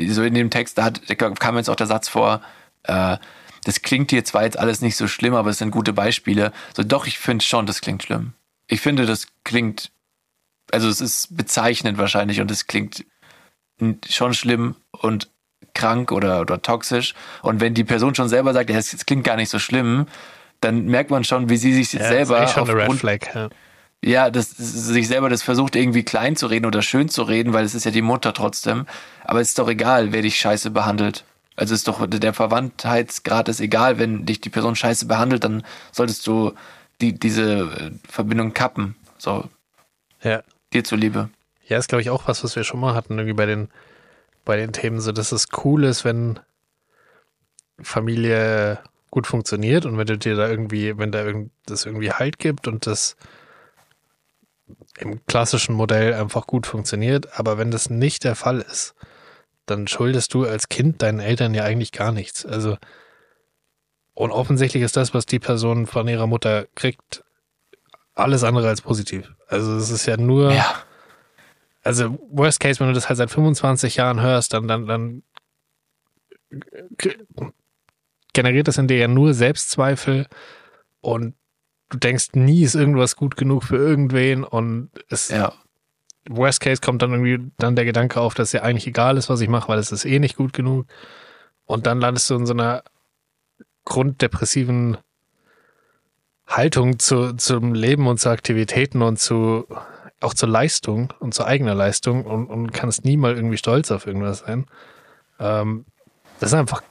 so in dem Text, da, hat, da kam jetzt auch der Satz vor, äh, das klingt hier zwar jetzt alles nicht so schlimm, aber es sind gute Beispiele. So, doch, ich finde schon, das klingt schlimm. Ich finde, das klingt, also es ist bezeichnend wahrscheinlich und es klingt schon schlimm und krank oder, oder toxisch. Und wenn die Person schon selber sagt, ja, es, es klingt gar nicht so schlimm, dann merkt man schon, wie sie sich jetzt Ja, selber ist echt schon eine Red Flag. Ja. ja, das, das sich selber das versucht irgendwie klein zu reden oder schön zu reden, weil es ist ja die Mutter trotzdem. Aber es ist doch egal, wer dich scheiße behandelt. Also ist doch der Verwandtheitsgrad ist egal, wenn dich die Person scheiße behandelt, dann solltest du die diese äh, Verbindung kappen. So ja. Dir zuliebe. Ja, ist glaube ich auch was, was wir schon mal hatten, irgendwie bei den, bei den Themen, so dass es cool ist, wenn Familie gut funktioniert und wenn du dir da irgendwie, wenn da irgend, das irgendwie Halt gibt und das im klassischen Modell einfach gut funktioniert, aber wenn das nicht der Fall ist, dann schuldest du als Kind deinen Eltern ja eigentlich gar nichts. Also und offensichtlich ist das, was die Person von ihrer Mutter kriegt, alles andere als positiv. Also es ist ja nur Ja. also worst case, wenn du das halt seit 25 Jahren hörst, dann, dann, dann generiert das in dir ja nur Selbstzweifel und du denkst nie ist irgendwas gut genug für irgendwen und es Ja. worst case kommt dann irgendwie dann der Gedanke auf, dass ja eigentlich egal ist, was ich mache, weil es ist eh nicht gut genug und dann landest du in so einer grunddepressiven Haltung zu, zum Leben und zu Aktivitäten und zu auch zur Leistung und zur eigener Leistung und, und kannst nie mal irgendwie stolz auf irgendwas sein. Ähm, das ist einfach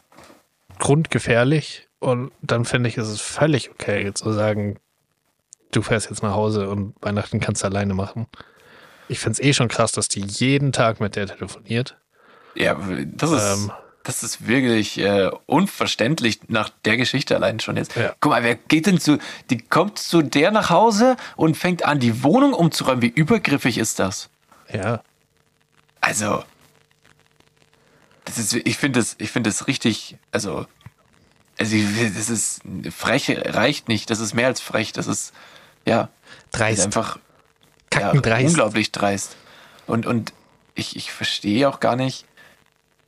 grundgefährlich und dann finde ich, ist es völlig okay zu sagen, du fährst jetzt nach Hause und Weihnachten kannst du alleine machen. Ich finde es eh schon krass, dass die jeden Tag mit der telefoniert. Ja, das ist, Ähm. Das ist wirklich äh, unverständlich nach der Geschichte allein schon jetzt. Ja. Guck mal, wer geht denn zu, die kommt zu der nach Hause und fängt an, die Wohnung umzuräumen. Wie übergriffig ist das? Ja, Also, das ist, ich finde das, ich finde das richtig, also, also, das ist frech, reicht nicht. Das ist mehr als frech. Das ist, ja, das ist dreist. einfach ja, Kackendreist. unglaublich dreist. Und, und ich, ich verstehe auch gar nicht,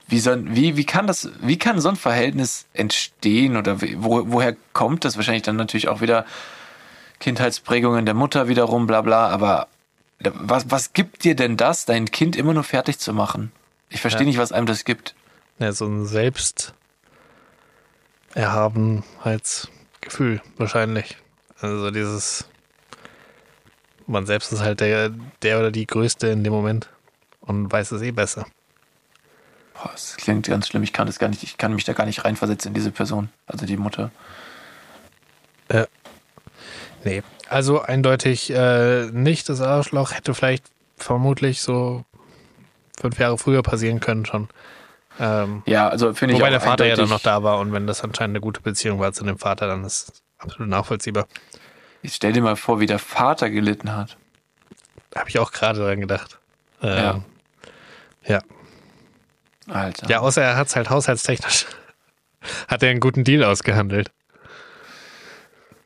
wie, so, ein- wie, wie kann das, wie kann so ein Verhältnis entstehen oder wo, woher kommt das? Wahrscheinlich dann natürlich auch wieder Kindheitsprägungen der Mutter wiederum, bla bla, aber was, was gibt dir denn das, dein Kind immer nur fertig zu machen? Ich verstehe Ja. nicht, was einem das gibt. Ja, so ein Selbst Erhabenheitsgefühl wahrscheinlich. Also dieses man selbst ist halt der, der oder die Größte in dem Moment und weiß es eh besser. Boah, das klingt ganz schlimm. Ich kann das gar nicht, ich kann mich da gar nicht reinversetzen in diese Person, also die Mutter. Nee, also eindeutig äh, nicht das Arschloch. Hätte vielleicht vermutlich so fünf Jahre früher passieren können schon. Ähm, Ja, also finde ich wobei der Vater ja dann noch da war und wenn das anscheinend eine gute Beziehung war zu dem Vater, dann ist es absolut nachvollziehbar. Ich stell dir mal vor, wie der Vater gelitten hat. Habe ich auch gerade dran gedacht. Ähm, Ja. ja. Alter. Ja, außer er hat es halt haushaltstechnisch. Hat er einen guten Deal ausgehandelt.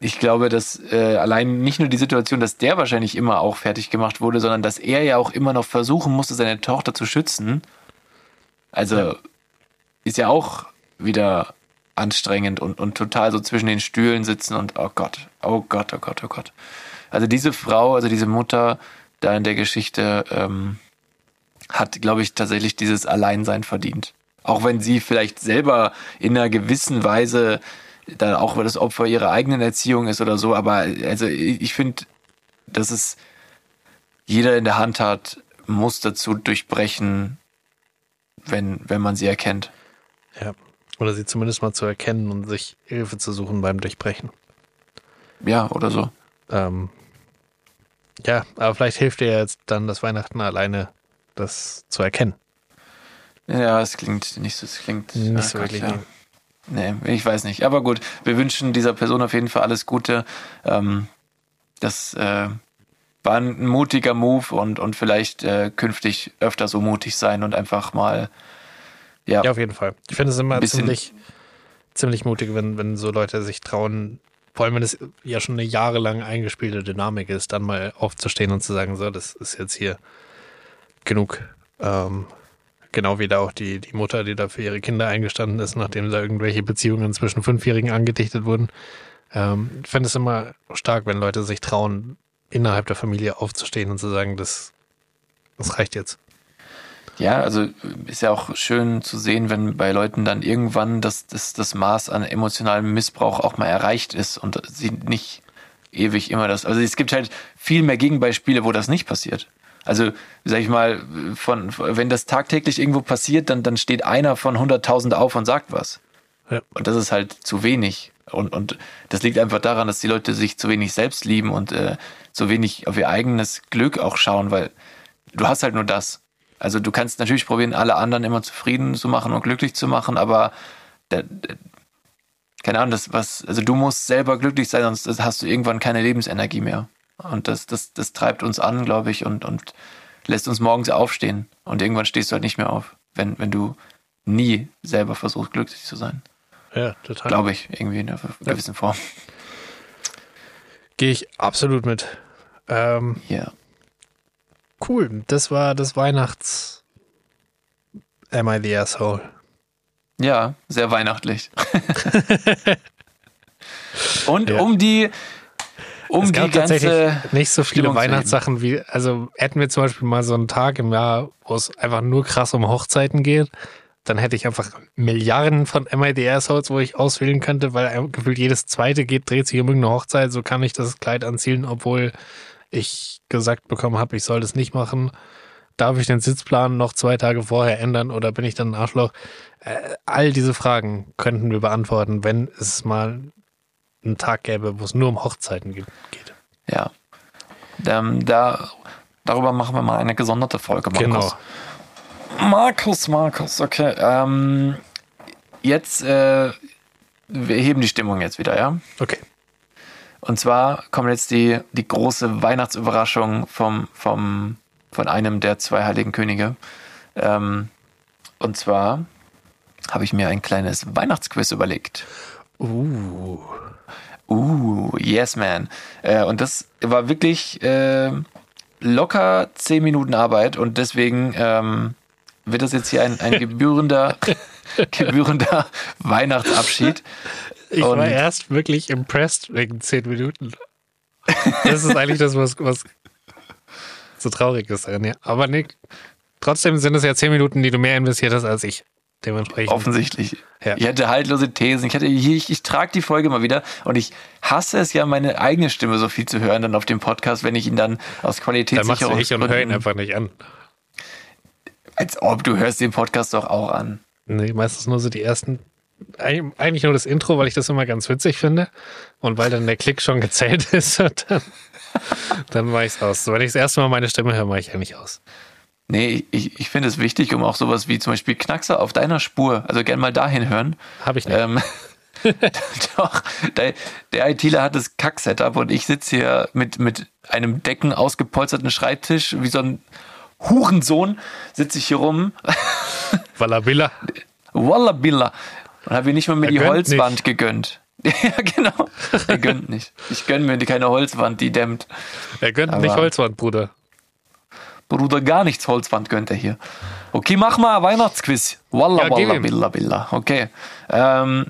Ich glaube, dass äh, allein nicht nur die Situation, dass der wahrscheinlich immer auch fertig gemacht wurde, sondern dass er ja auch immer noch versuchen musste, seine Tochter zu schützen. Also ist ja auch wieder anstrengend und, und total so zwischen den Stühlen sitzen und oh Gott, oh Gott, oh Gott, oh Gott. Also diese Frau, also diese Mutter da in der Geschichte ähm, hat, glaube ich, tatsächlich dieses Alleinsein verdient. Auch wenn sie vielleicht selber in einer gewissen Weise dann auch das Opfer ihrer eigenen Erziehung ist oder so, aber also ich finde, dass es jeder in der Hand hat, Muster zu durchbrechen, wenn, wenn man sie erkennt. Ja. Oder sie zumindest mal zu erkennen und sich Hilfe zu suchen beim Durchbrechen. Ja, oder so. Ähm, ja, aber vielleicht hilft dir jetzt dann das Weihnachten alleine, das zu erkennen. Ja, es klingt nicht so, es klingt Nicht so Gott, wirklich. ja. nee. Ich weiß nicht. Aber gut, wir wünschen dieser Person auf jeden Fall alles Gute. Ähm, das äh, war ein mutiger Move und, und vielleicht äh, künftig öfter so mutig sein und einfach mal, ja, Ja, auf jeden Fall. Ich finde es immer ziemlich, ziemlich mutig, wenn, wenn so Leute sich trauen, vor allem wenn es ja schon eine jahrelang eingespielte Dynamik ist, dann mal aufzustehen und zu sagen, so, das ist jetzt hier genug. Ähm, genau wie da auch die, die Mutter, die da für ihre Kinder eingestanden ist, nachdem da irgendwelche Beziehungen zwischen Fünfjährigen angedichtet wurden. Ähm, ich finde es immer stark, wenn Leute sich trauen, innerhalb der Familie aufzustehen und zu sagen, das, das reicht jetzt. Ja, also ist ja auch schön zu sehen, wenn bei Leuten dann irgendwann das, das, das Maß an emotionalem Missbrauch auch mal erreicht ist und sie nicht ewig immer das. Also es gibt halt viel mehr Gegenbeispiele, wo das nicht passiert. Also, sag ich mal, von, wenn das tagtäglich irgendwo passiert, dann, dann steht einer von 100.000 auf und sagt was. Ja. Und das ist halt zu wenig. Und, und das liegt einfach daran, dass die Leute sich zu wenig selbst lieben und äh, zu wenig auf ihr eigenes Glück auch schauen, weil du hast halt nur das. Also du kannst natürlich probieren, alle anderen immer zufrieden zu machen und glücklich zu machen, aber da, da, keine Ahnung, das was, also du musst selber glücklich sein, sonst hast du irgendwann keine Lebensenergie mehr. Und das, das, das treibt uns an, glaube ich, und, und lässt uns morgens aufstehen. Und irgendwann stehst du halt nicht mehr auf, wenn, wenn du nie selber versuchst, glücklich zu sein. Ja, total. Glaube ich, irgendwie in einer gewissen Form. Gehe ich absolut mit. Ähm, Ja. cool. Das war das Weihnachts. Am I the Asshole? Ja, sehr weihnachtlich. und Ja. um die, um es die gab ganze tatsächlich nicht so viele. Weihnachtssachen wie, also hätten wir zum Beispiel mal so einen Tag im Jahr, wo es einfach nur krass um Hochzeiten geht, dann hätte ich einfach Milliarden von MIDR-Souls, wo ich auswählen könnte, weil gefühlt jedes zweite geht, dreht sich um irgendeine Hochzeit, so kann ich das Kleid anziehen, obwohl ich gesagt bekommen habe, ich soll das nicht machen. Darf ich den Sitzplan noch zwei Tage vorher ändern oder bin ich dann ein Arschloch? Äh, all diese Fragen könnten wir beantworten, wenn es mal einen Tag gäbe, wo es nur um Hochzeiten ge- geht. Ja. Ähm, da, darüber machen wir mal eine gesonderte Folge, Markus. Genau. Markus, Markus, okay. Ähm, jetzt, äh, wir heben die Stimmung jetzt wieder, ja? Okay. Und zwar kommt jetzt die, die große Weihnachtsüberraschung vom, vom, von einem der zwei heiligen Könige. Ähm, und zwar habe ich mir ein kleines Weihnachtsquiz überlegt. Uh. Uh, yes, man. Äh, und das war wirklich äh, locker zehn Minuten Arbeit und deswegen ähm, wird das jetzt hier ein, ein gebührender, gebührender Weihnachtsabschied. Ich Und- war erst wirklich impressed wegen zehn Minuten. Das ist eigentlich das, was, was so traurig ist ja. Aber nee, trotzdem sind es ja zehn Minuten, die du mehr investiert hast als ich. Dementsprechend. Offensichtlich. Ja. Ich hatte haltlose Thesen. Ich hatte, ich, ich trage die Folge mal wieder und ich hasse es ja, meine eigene Stimme so viel zu hören dann auf dem Podcast, wenn ich ihn dann aus Dann machst du Qualitätssicherung. ich und hör ihn einfach nicht an. Als ob du hörst den Podcast doch auch an. Nee, meistens nur so die ersten. eig- Eigentlich nur das Intro, weil ich das immer ganz witzig finde. Und weil dann der Klick schon gezählt ist, dann, dann mache ich es aus. So, wenn ich das erste Mal meine Stimme höre, mache ich nicht aus. Nee, ich, ich finde es wichtig, um auch sowas wie zum Beispiel Knackser auf deiner Spur, also gern mal dahin hören. Habe ich nicht. Ähm, doch, der, der ITler hat das Kack-Setup und ich sitze hier mit, mit einem Decken ausgepolsterten Schreibtisch, wie so ein Hurensohn, sitze ich hier rum. Wallabilla. Wallabilla. Und habe mir nicht mal mir Er die Holzwand nicht. gegönnt. ja, genau. Er gönnt nicht. Ich gönne mir keine Holzwand, die dämmt. Er gönnt Aber- nicht Holzwand, Bruder. Bruder, gar nichts Holzwand gönnt er hier. Okay, mach mal ein Weihnachtsquiz. Walla, Ja, walla, billa, billa. Okay. Ähm,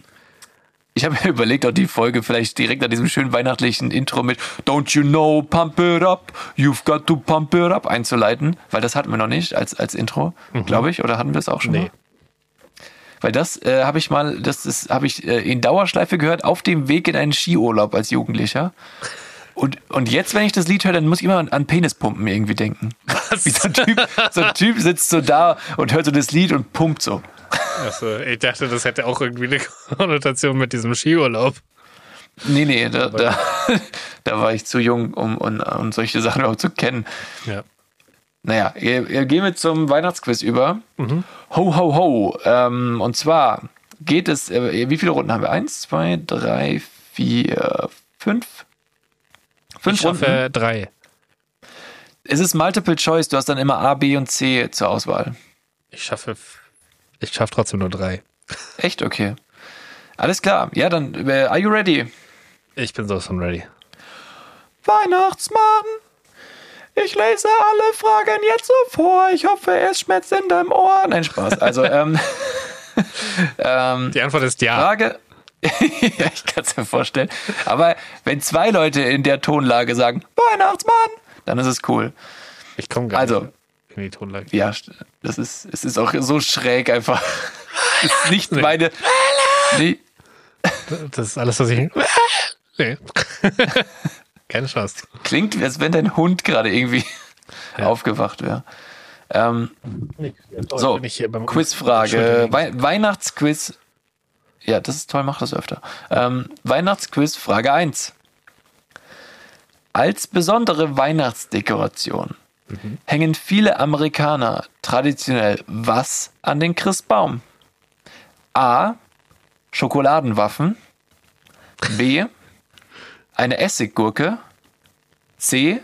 Ich habe mir überlegt, ob die Folge vielleicht direkt an diesem schönen weihnachtlichen Intro mit Don't you know, pump it up, you've got to pump it up einzuleiten, weil das hatten wir noch nicht als, als Intro, glaube ich, oder hatten wir es auch schon Nee. mal? Weil das äh, habe ich mal, das habe ich äh, in Dauerschleife gehört auf dem Weg in einen Skiurlaub als Jugendlicher. Und, und jetzt, wenn ich das Lied höre, dann muss ich immer an, an Penispumpen irgendwie denken. Wie so ein, typ, so ein Typ sitzt so da und hört so das Lied und pumpt so. Also, ich dachte, das hätte auch irgendwie eine Konnotation mit diesem Skiurlaub. Nee, nee, da, da, da war ich zu jung, um, um, um solche Sachen überhaupt zu kennen. Ja. Naja, gehen wir zum Weihnachtsquiz über. Ho, ho, ho. Ähm, und zwar geht es, äh, wie viele Runden haben wir? Eins, zwei, drei, vier, fünf? Fünf Ich schaffe Runden. drei. Es ist Multiple Choice, du hast dann immer A, B und C zur Auswahl. Ich schaffe, ich schaffe trotzdem nur drei. Echt? Okay. Alles klar. Ja, dann, äh, are you ready? Ich bin sowas von ready. Weihnachtsmann, ich lese alle Fragen jetzt so vor. Ich hoffe, es schmerzt in deinem Ohr. Nein, Spaß. Also, ähm, ähm, Die Antwort ist ja. Frage. ja, ich kann es mir vorstellen. Aber wenn zwei Leute in der Tonlage sagen, Weihnachtsmann, dann ist es cool. Ich komme gar Also. nicht in die Tonlage. Ja, das ist, es ist auch so schräg einfach. Das ist nicht meine. Nee, Das ist alles, was ich. Nee. Keine Chance. klingt, als wenn dein Hund gerade irgendwie aufgewacht wäre. Ähm, so, Quizfrage. Wei Weihnachtsquiz. Ja, das ist toll, mach das öfter. Ähm, Weihnachtsquiz, Frage 1. Als besondere Weihnachtsdekoration hängen viele Amerikaner traditionell was an den Christbaum? A. Schokoladenwaffen. B. Eine Essiggurke. C.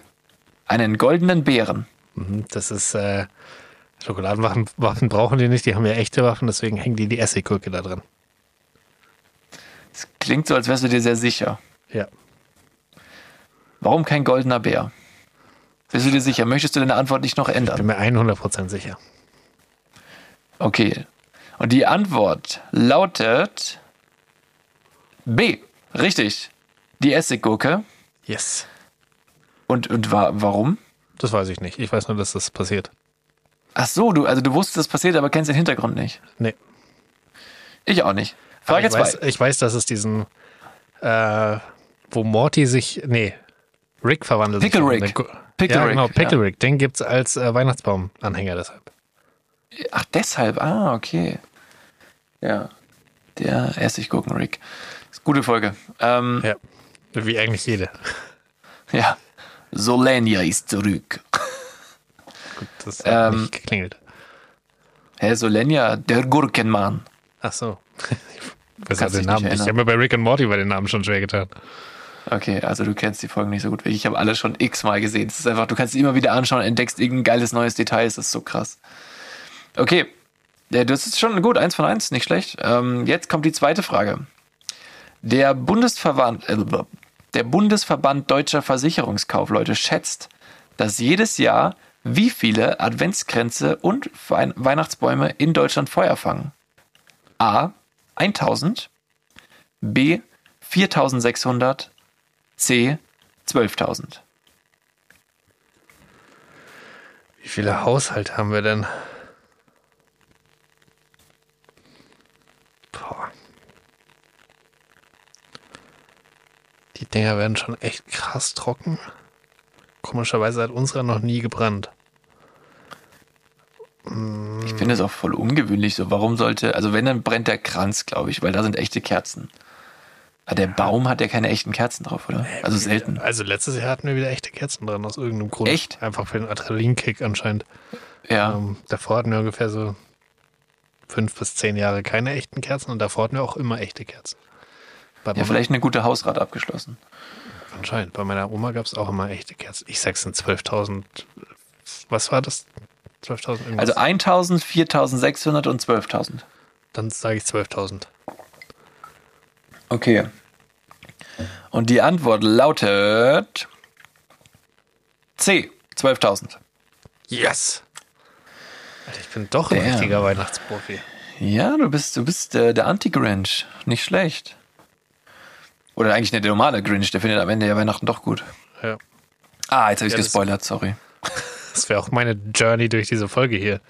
Einen goldenen Bären. Mhm, Das ist äh, Schokoladenwaffen Waffen brauchen die nicht, die haben ja echte Waffen, deswegen hängen die die Essiggurke da drin. Das klingt so, als wärst du dir sehr sicher. Ja. Warum kein goldener Bär? Bist du dir sicher? Möchtest du deine Antwort nicht noch Bin ändern? mir 100% sicher. Okay. Und die Antwort lautet B. Richtig. Die Essiggurke. Yes. Und, und wa warum? Das weiß ich nicht. Ich weiß nur, dass das passiert. Ach so, du, also du wusstest, das passiert, aber kennst den Hintergrund nicht. Nee. Ich auch nicht. Frage ich, weiß, 2. ich weiß, dass es diesen, äh, wo Morty sich, nee, Rick verwandelt. sich Pickle in Rick. Pickle ja, Rick, genau, Pickle ja. Rick. Den gibt's als äh, Weihnachtsbaum-Anhänger deshalb. Ach, deshalb. Ah, okay. Ja. Der Essiggurken-Rick. Ist gute Folge. Ähm, Ja. Wie eigentlich jede. ja. Solenia ist zurück. Das hat Ähm, nicht geklingelt. Hä, Solenia, der Gurkenmann. Ach so. Ich weiß Kannst den Namen. Ich habe mir bei Rick and Morty bei den Namen schon schwer getan. Okay, also du kennst die Folgen nicht so gut wie ich. Ich habe alle schon x-mal gesehen. Es ist einfach, du kannst sie immer wieder anschauen, entdeckst irgendein geiles neues Detail. Es ist so krass. Okay, ja, das ist schon gut. Eins von eins, nicht schlecht. Ähm, jetzt kommt die zweite Frage. Der Bundesverband, äh, der Bundesverband Deutscher Versicherungskaufleute schätzt, dass jedes Jahr wie viele Adventskränze und Weihnachtsbäume in Deutschland Feuer fangen? A. 1000, B. 4600, C. 12.000. Wie viele Haushalte haben wir denn? Boah. Die Dinger werden schon echt krass trocken. Komischerweise hat unserer noch nie gebrannt. Ich finde es auch voll ungewöhnlich so. Warum sollte, also wenn, dann brennt der Kranz, glaube ich, weil da sind echte Kerzen. Aber der Baum hat ja keine echten Kerzen drauf, oder? Also selten. Also letztes Jahr hatten wir wieder echte Kerzen dran, aus irgendeinem Grund. Echt? Einfach für den Adrenalinkick anscheinend. Ja. Ähm, davor hatten wir ungefähr so fünf bis zehn Jahre keine echten Kerzen und davor hatten wir auch immer echte Kerzen. Bei Ja, vielleicht eine gute Hausrat abgeschlossen. Anscheinend. Bei meiner Oma gab es auch immer echte Kerzen. Ich sag's sind 12.000. Was war das? 12.000 irgendwas? Also 1000, 4600 und 12.000. Dann sage ich 12.000. Okay. Und die Antwort lautet C. 12.000. Yes! Alter, ich bin doch ein Damn. richtiger Weihnachtsprofi. Ja, du bist, du bist äh, der Anti-Grinch. Nicht schlecht. Oder eigentlich nicht der normale Grinch, der findet am Ende ja Weihnachten doch gut. Ja. Ah, jetzt habe ich Ja, gespoilert, sorry. Das wäre auch meine Journey durch diese Folge hier.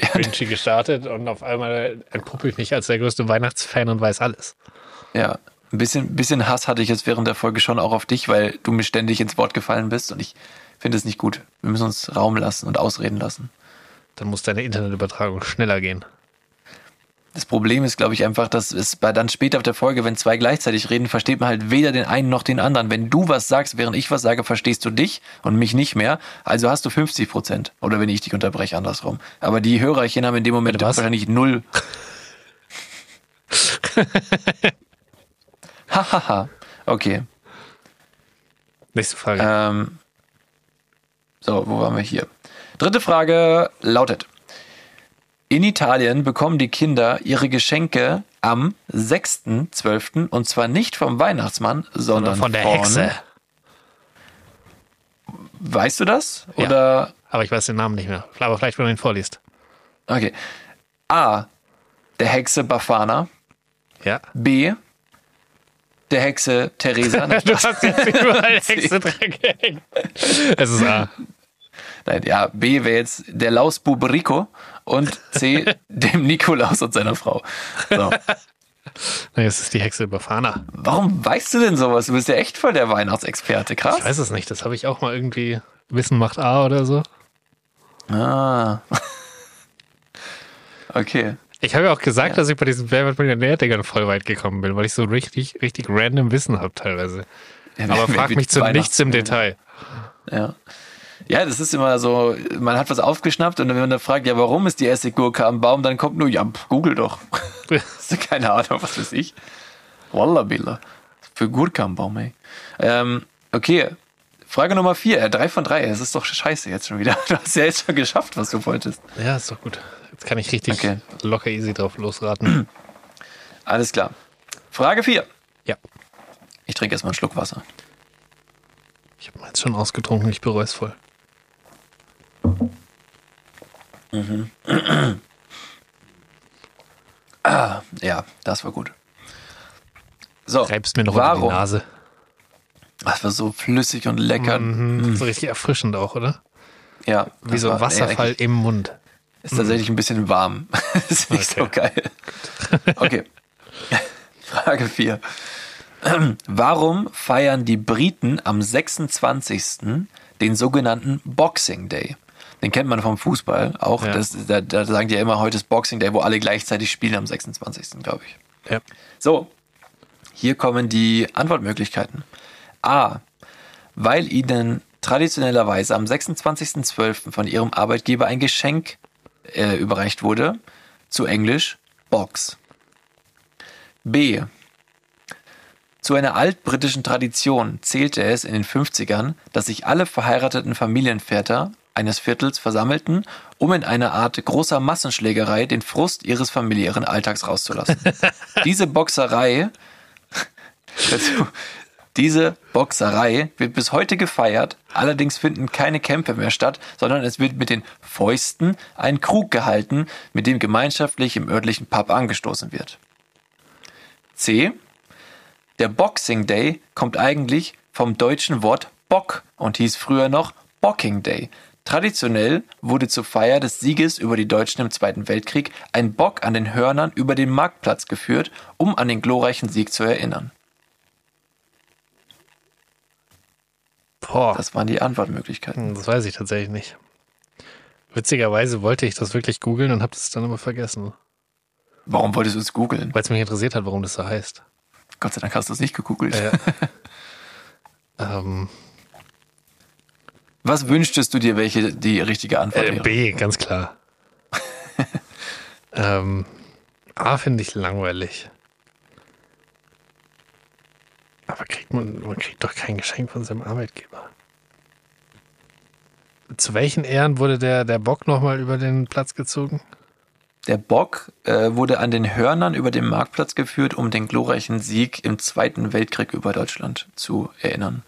Ja, Vinci gestartet und auf einmal entpuppe ich mich als der größte Weihnachtsfan und weiß alles. ja. Ein bisschen, bisschen Hass hatte ich jetzt während der Folge schon auch auf dich, weil du mir ständig ins Wort gefallen bist und ich finde es nicht gut. Wir müssen uns Raum lassen und ausreden lassen. Dann muss deine Internetübertragung schneller gehen. Das Problem ist, glaube ich, einfach, dass es bei dann später auf der Folge, wenn zwei gleichzeitig reden, versteht man halt weder den einen noch den anderen. Wenn du was sagst, während ich was sage, verstehst du dich und mich nicht mehr. Also hast du 50 Prozent. Oder wenn ich dich unterbreche, andersrum. Aber die Hörerchen haben in dem Moment wahrscheinlich null. Hahaha. okay. Nächste Frage. Ähm, so, wo waren wir hier? Dritte Frage lautet: In Italien bekommen die Kinder ihre Geschenke am 6.12. und zwar nicht vom Weihnachtsmann, sondern von der Hexe. Weißt du das? Ja. Oder Aber ich weiß den Namen nicht mehr. Aber vielleicht, wenn du ihn vorliest. okay. A. Der Hexe Bafana. Ja. B. Der Hexe Theresa. Nein, Du hast jetzt überall Hexe dran gehängt. Es ist A. Nein, ja, B wäre jetzt der Lausbub Rico und C. dem Nikolaus und seiner Frau. So. Nee, es ist die Hexe Bafana. Warum weißt du denn sowas? Du bist ja echt voll der Weihnachtsexperte, krass. Ich weiß es nicht. Das habe ich auch mal irgendwie. Wissen macht A oder so. Ah. Okay. Ich habe ja auch gesagt, dass ich bei diesen Wer wird Millionär-Dingern voll weit gekommen bin, weil ich so richtig, richtig random Wissen habe teilweise. Ja, Aber frag mich zu nichts im Detail. Ja. Ja, das ist immer so, man hat was aufgeschnappt und wenn man dann fragt, ja, warum ist die Essiggurke am Baum, dann kommt nur, ja, google doch. Hast du keine Ahnung, was weiß ich? Wallabilla. Für Gurke am Baum, ey. Ähm, okay. Frage Nummer vier. Ja, drei von drei. Es ist doch scheiße jetzt schon wieder. Du hast ja jetzt schon geschafft, was du wolltest. Ja, ist doch gut. Jetzt kann ich richtig Okay. locker easy drauf losraten. Alles klar. Frage vier. ja. Ich trinke erstmal einen Schluck Wasser. Ich habe jetzt schon ausgetrunken, ich bereue es voll. Ja, das war gut. So, Reibst mir noch unter die warum? Nase. Das war so flüssig und lecker. Mhm. So richtig erfrischend auch, oder? Ja, Wie so ein Wasserfall im Mund. Ist tatsächlich ein bisschen warm. ist nicht so geil. Okay. Frage 4. Warum feiern die Briten am 26. den sogenannten Boxing Day? Den kennt man vom Fußball auch. Ja. Das, da, da sagen die ja immer, heute ist Boxing Day, wo alle gleichzeitig spielen am 26. glaube ich. Ja. So, hier kommen die Antwortmöglichkeiten. A. Weil ihnen traditionellerweise am 26.12. von ihrem Arbeitgeber ein Geschenk äh, überreicht wurde, zu Englisch Box. B. Zu einer altbritischen Tradition zählte es in den 50ern, dass sich alle verheirateten Familienväter eines Viertels versammelten, um in einer Art großer Massenschlägerei den Frust ihres familiären Alltags rauszulassen. Diese Boxerei Dazu. Diese Boxerei wird bis heute gefeiert, allerdings finden keine Kämpfe mehr statt, sondern es wird mit den Fäusten ein Krug gehalten, mit dem gemeinschaftlich im örtlichen Pub angestoßen wird. C. Der Boxing Day kommt eigentlich vom deutschen Wort Bock und hieß früher noch Bocking Day. Traditionell wurde zur Feier des Sieges über die Deutschen im Zweiten Weltkrieg ein Bock an den Hörnern über den Marktplatz geführt, um an den glorreichen Sieg zu erinnern. Boah, Das waren die Antwortmöglichkeiten. das weiß ich tatsächlich nicht. Witzigerweise wollte ich das wirklich googeln und habe das dann aber vergessen, Warum wolltest du es googeln? weil es mich interessiert hat, warum das so heißt. Gott sei Dank hast du es nicht gegoogelt. Ja. ähm, Was wünschtest du dir, welche die richtige Antwort äh, wäre? B, ganz klar. ähm, A finde ich langweilig. Aber kriegt man, man kriegt doch kein Geschenk von seinem Arbeitgeber. Zu welchen Ehren wurde der, der Bock nochmal über den Platz gezogen? Der Bock äh, wurde an den Hörnern über den Marktplatz geführt, um den glorreichen Sieg im Zweiten Weltkrieg über Deutschland zu erinnern.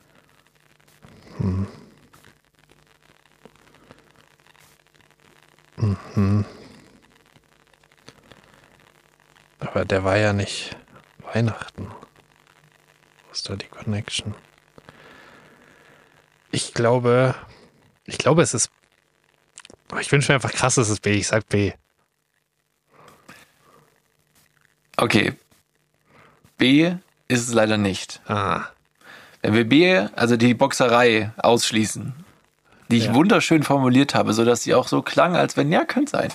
Aber der war ja nicht Weihnachten. ist da die Connection? Ich glaube, ich glaube, es ist. Ich wünsche mir einfach krass, es ist B. Ich sag B. Okay. B ist es leider nicht. Ah. Wenn wir B, also die Boxerei, ausschließen, die ich Ja. wunderschön formuliert habe, sodass sie auch so klang, als wenn, ja, könnte sein.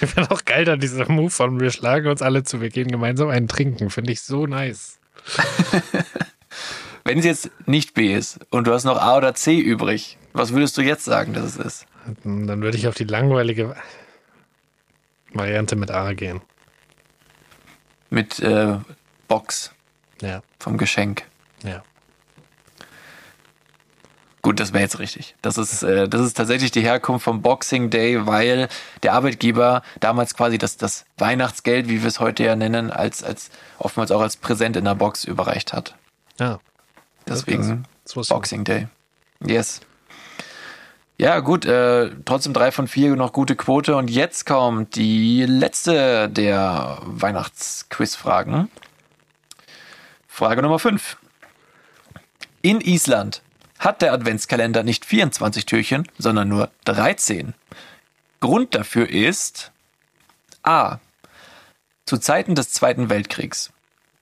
Ich finde auch geil, dann dieser Move von wir schlagen uns alle zu, wir gehen gemeinsam einen trinken. Finde ich so nice. Wenn es jetzt nicht B ist und du hast noch A oder C übrig, was würdest du jetzt sagen, dass es ist? Dann würde ich auf die langweilige Variante mit A gehen. Mit äh, Box Ja, vom Geschenk. ja. Gut, das wäre jetzt richtig. Das ist, äh, das ist tatsächlich die Herkunft vom Boxing Day, weil der Arbeitgeber damals quasi das, das Weihnachtsgeld, wie wir es heute ja nennen, als, als oftmals auch als Präsent in der Box überreicht hat. Ja, Deswegen. Boxing Day. Yes. Ja, gut, äh, trotzdem drei von vier noch gute Quote. Und jetzt kommt die letzte der Weihnachtsquiz-Fragen. Frage Nummer 5. In Island hat der Adventskalender nicht 24 Türchen, sondern nur 13. Grund dafür ist A. Zu Zeiten des Zweiten Weltkriegs.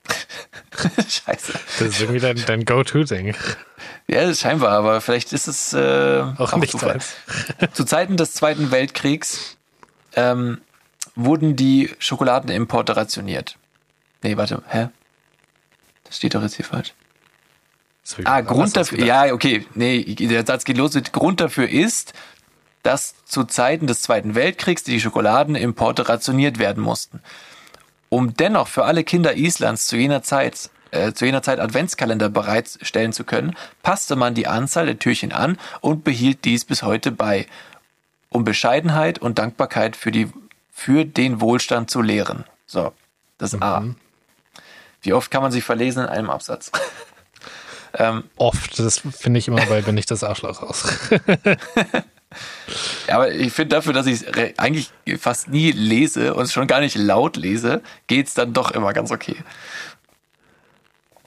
Scheiße. Das ist irgendwie dein, dein Go-To-Ding. Ja, scheinbar, aber vielleicht ist es äh, Auch nicht Zufall. Zu Zeiten des Zweiten Weltkriegs ähm, wurden die Schokoladenimporte rationiert. Nee, warte, hä? Das steht doch jetzt hier falsch. Ah, Grund dafür, ja, okay, nee, der Satz geht los mit Grund dafür ist, dass zu Zeiten des Zweiten Weltkriegs die Schokoladenimporte rationiert werden mussten. Um dennoch für alle Kinder Islands zu jener Zeit äh, zu jener Zeit Adventskalender bereitstellen zu können, passte man die Anzahl der Türchen an und behielt dies bis heute bei, um Bescheidenheit und Dankbarkeit für, die, für den Wohlstand zu lehren. So, das A. Wie oft kann man sich verlesen in einem Absatz? Oft, das finde ich immer bei Bin ich das Arschloch aus. Ja, aber ich finde dafür, dass ich es eigentlich fast nie lese und schon gar nicht laut lese, geht's dann doch immer ganz okay.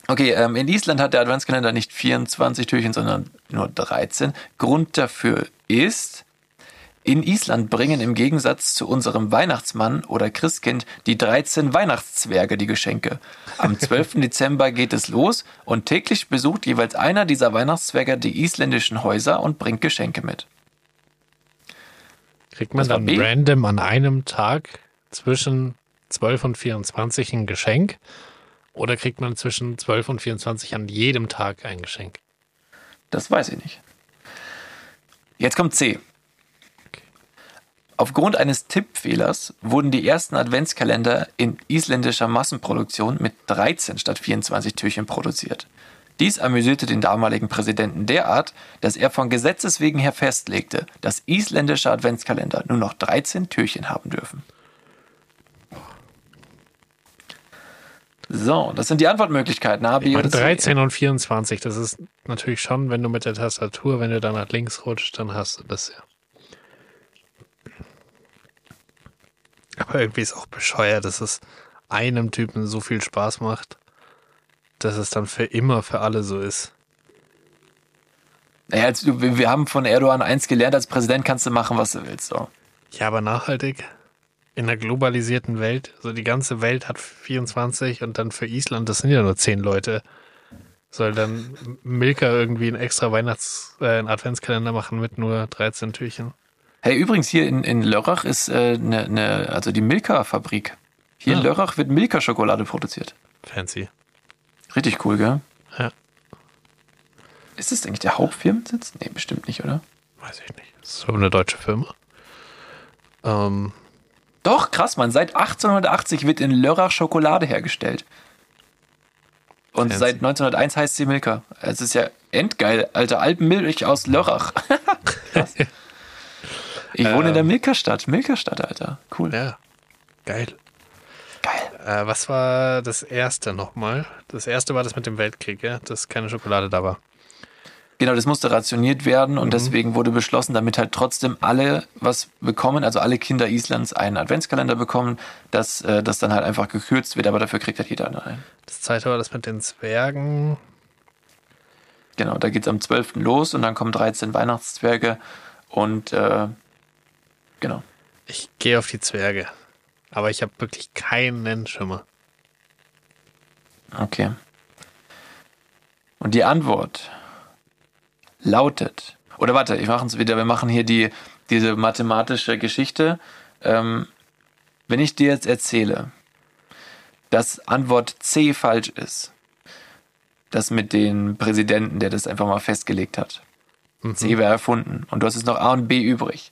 Okay, ähm, in Island hat der Adventskalender nicht 24 Türchen, sondern nur 13. Grund dafür ist, in Island bringen im Gegensatz zu unserem Weihnachtsmann oder Christkind die 13 Weihnachtszwerge die Geschenke. Am 12. Dezember geht es los und täglich besucht jeweils einer dieser Weihnachtszwerge die isländischen Häuser und bringt Geschenke mit. Kriegt man dann B? random an einem Tag zwischen 12 und 24 ein Geschenk? Oder kriegt man zwischen 12 und 24 an jedem Tag ein Geschenk? Das weiß ich nicht. Jetzt kommt C. Aufgrund eines Tippfehlers wurden die ersten Adventskalender in isländischer Massenproduktion mit 13 statt 24 Türchen produziert. Dies amüsierte den damaligen Präsidenten derart, dass er von Gesetzes wegen her festlegte, dass isländische Adventskalender nur noch 13 Türchen haben dürfen. So, das sind die Antwortmöglichkeiten. Ich meine, oder C. 13 und 24, das ist natürlich schon, wenn du mit der Tastatur, wenn du dann nach links rutscht, dann hast du das ja. Aber irgendwie ist auch bescheuert, dass es einem Typen so viel Spaß macht, dass es dann für immer für alle so ist. Naja, als wir haben von Erdogan eins gelernt, als Präsident kannst du machen, was du willst. So. Ja, aber nachhaltig in einer globalisierten Welt, so die ganze Welt hat 24 und dann für Island, das sind ja nur 10 Leute, soll dann Milka irgendwie einen extra Weihnachts-, äh, einen Adventskalender machen mit nur 13 Türchen. Hey, übrigens hier in, in Lörrach ist äh, ne, ne, also die Milka-Fabrik. Hier in Ah. Lörrach wird Milka-Schokolade produziert. Fancy. Richtig cool, gell? Ja, Ist das eigentlich der Hauptfirmensitz? Nee, bestimmt nicht, oder? weiß ich nicht. Das ist so eine deutsche Firma. Ähm, Doch, krass, man. Seit 1880 wird in Lörrach Schokolade hergestellt. Und Fancy. seit 1901 heißt sie Milka. Es ist ja endgeil, alter Alpenmilch aus Lörrach. Krass. Ich wohne in der Milka-Stadt. Milka-Stadt, Alter. Cool. ja, geil. Geil. Äh, was war das erste nochmal? Das erste war das mit dem Weltkrieg, ja? dass keine Schokolade da war. Genau, das musste rationiert werden Mhm. und deswegen wurde beschlossen, damit halt trotzdem alle was bekommen, also alle Kinder Islands einen Adventskalender bekommen, dass äh, das dann halt einfach gekürzt wird, aber dafür kriegt halt jeder einen. Das zweite war das mit den Zwergen. Genau, da geht's am 12. los und dann kommen 13 Weihnachtszwerge und äh, genau. Ich gehe auf die Zwerge. Aber ich habe wirklich keinen Schimmer. Okay. Und die Antwort lautet, oder warte, ich mache es wieder, wir machen hier die, diese mathematische Geschichte. Ähm, wenn ich dir jetzt erzähle, dass Antwort C falsch ist, das mit den Präsidenten, der das einfach mal festgelegt hat. C wäre erfunden und du hast jetzt noch A und B übrig.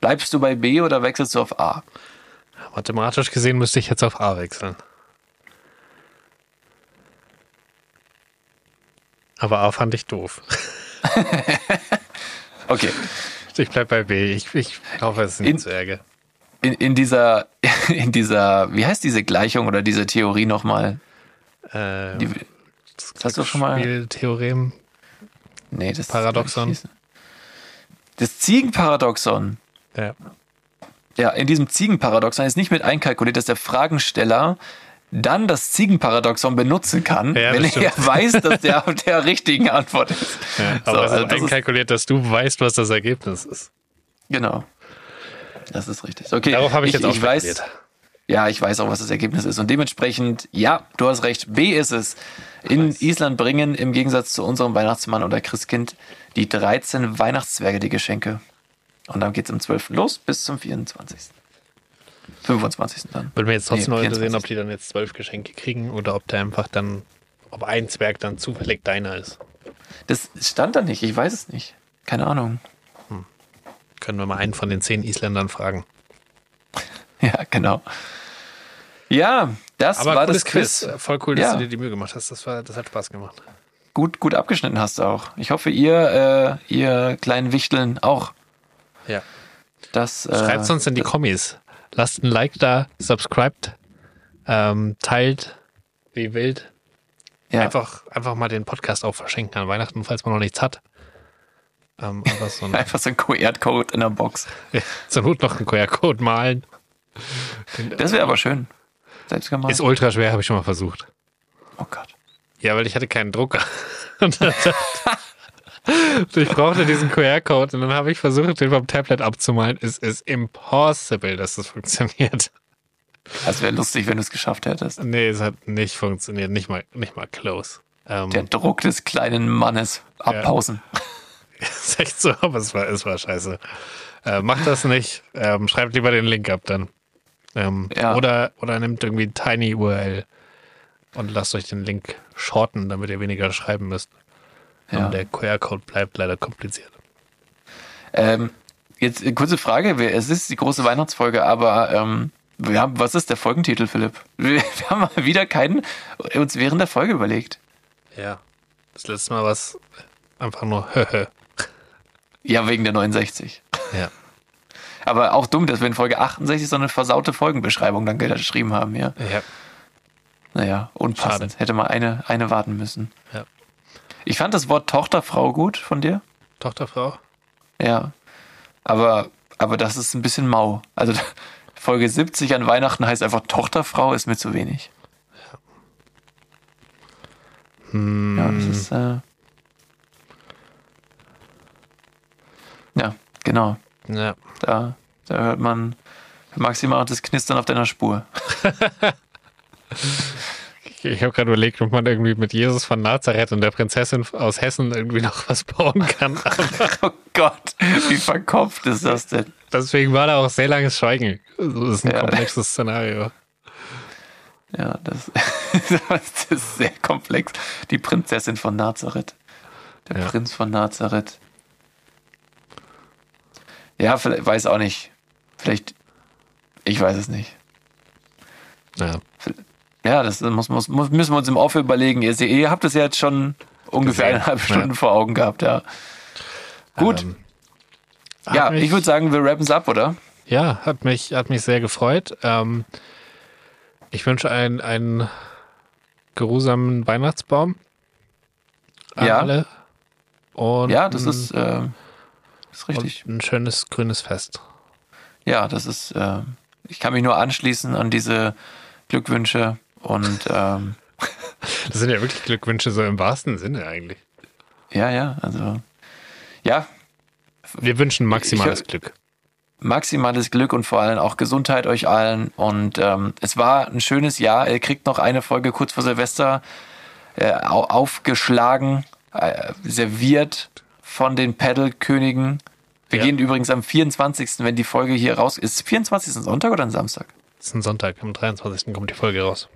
Bleibst du bei B oder wechselst du auf A? Mathematisch gesehen müsste ich jetzt auf A wechseln. Aber A fand ich doof. Okay. Ich bleib bei B. Ich, ich hoffe, es sind die In- Zwerge. In, in dieser, in dieser, wie heißt diese Gleichung oder diese Theorie nochmal? Äh, Die, das hast du schon mal. Spieltheorem. Nee, das Paradoxon. Das Ziegenparadoxon. Ja. Ja, in diesem Ziegenparadoxon ist nicht mit einkalkuliert, dass der Fragensteller dann das Ziegenparadoxon benutzen kann, Ja, wenn er weiß, dass der auf der richtigen Antwort ist. ja So, aber es also ist einkalkuliert, dass du weißt, was das Ergebnis ist. Genau. Das ist richtig. Okay, Darauf habe ich, jetzt auch ich weiß. Ja, ich weiß auch, was das Ergebnis ist. Und dementsprechend, ja, du hast recht. B ist es. In Island bringen im Gegensatz zu unserem Weihnachtsmann oder Christkind die 13 Weihnachtszwerge die Geschenke. Und dann geht's am 12. los bis zum 24. 25. dann. Würde mir jetzt trotzdem Nee, noch interessieren, 24. ob die dann jetzt zwölf Geschenke kriegen oder ob der einfach dann, ob ein Zwerg dann zufällig deiner ist. Das stand da nicht. Ich weiß es nicht. Keine Ahnung. Können wir mal einen von den zehn Isländern fragen. Ja, genau. Ja, das Aber war das Quiz. Quiz. Voll cool, dass Ja. du dir die Mühe gemacht hast. Das, war, das hat Spaß gemacht. Gut, gut abgeschnitten hast du auch. Ich hoffe, ihr, äh, ihr kleinen Wichteln auch. Ja. Das, äh, Schreibt uns in die Kommis. Lasst ein Like da, subscribt, ähm, teilt wie wild. ja. Einfach, einfach mal den Podcast auch verschenken an Weihnachten, falls man noch nichts hat. Ähm, einfach so ein, Einfach so ein QR-Code in der Box. zur Not noch einen QR-Code malen. Das wäre aber schön. Selbst gemacht. Ist ultra schwer, habe ich schon mal versucht. oh Gott. Ja, weil ich hatte keinen Drucker. Und dann- Und ich brauchte diesen QR-Code und dann habe ich versucht, den vom Tablet abzumalen. Es ist impossible, dass das funktioniert. Das wäre lustig, wenn du es geschafft hättest. Nee, es hat nicht funktioniert. Nicht mal, nicht mal close. Ähm, Der Druck des kleinen Mannes abpausen. ist echt so, aber es war, es war scheiße. Äh, macht das nicht. Ähm, schreibt lieber den Link ab dann. Ähm, Ja. oder, oder nimmt irgendwie Tiny URL und lasst euch den Link shorten, damit ihr weniger schreiben müsst. Ja. Und der QR-Code bleibt leider kompliziert. Ähm, jetzt äh, kurze Frage. Es ist die große Weihnachtsfolge, aber ähm, wir haben, was ist der Folgentitel, Philipp? Wir, wir haben mal wieder keinen uns während der Folge überlegt. Ja. Das letzte Mal war es einfach nur. Ja, wegen der 69. Ja. Aber auch dumm, dass wir in Folge 68 so eine versaute Folgenbeschreibung dann geschrieben haben, ja. ja. Naja, unpassend. Schade. Hätte mal eine, eine warten müssen. Ja. Ich fand das Wort Tochterfrau gut von dir. Tochterfrau? Ja. Aber, aber das ist ein bisschen mau. Also Folge 70 an Weihnachten heißt einfach Tochterfrau ist mir zu wenig. Ja, das ist, äh ja, genau. Ja. Da, da hört man maximal das Knistern auf deiner Spur. Ich, ich habe gerade überlegt, ob man irgendwie mit Jesus von Nazareth und der Prinzessin aus Hessen irgendwie noch was bauen kann. Oh Gott, wie verkopft ist das denn? deswegen war da auch sehr langes Schweigen. Also, Das ist ein Ja. komplexes Szenario. Ja, das, das ist sehr komplex. Die Prinzessin von Nazareth. Der Ja. Prinz von Nazareth. Ja, vielleicht, weiß auch nicht. Vielleicht, ich weiß es nicht. Ja. Ja, das muss, muss, müssen wir uns im Off überlegen. Ihr, ihr habt es ja jetzt schon ungefähr Gesehen. eineinhalb Ja. Stunden vor Augen gehabt, ja. Gut. Ähm, ja, mich- ich würde sagen, wir rappen es ab, oder? Ja, hat mich, hat mich sehr gefreut. Ähm, ich wünsche einen, einen geruhsamen Weihnachtsbaum an Ja. alle. Und Ja, das ist, äh, ist richtig. ein schönes grünes Fest. Ja, das ist, äh, ich kann mich nur anschließen an diese Glückwünsche und ähm, Das sind ja wirklich Glückwünsche so im wahrsten Sinne eigentlich. ja, ja, also ja, Wir wünschen maximales Ich- Glück. maximales Glück und vor allem auch Gesundheit euch allen. Und ähm, es war ein schönes Jahr. Ihr kriegt noch eine Folge kurz vor Silvester äh, au- aufgeschlagen, äh, serviert von den Pedal-Königen. Wir Ja. gehen übrigens am 24., wenn die Folge hier raus ist. 24. ein Sonntag oder ein Samstag? Das ist ein Sonntag, am 23. kommt die Folge raus.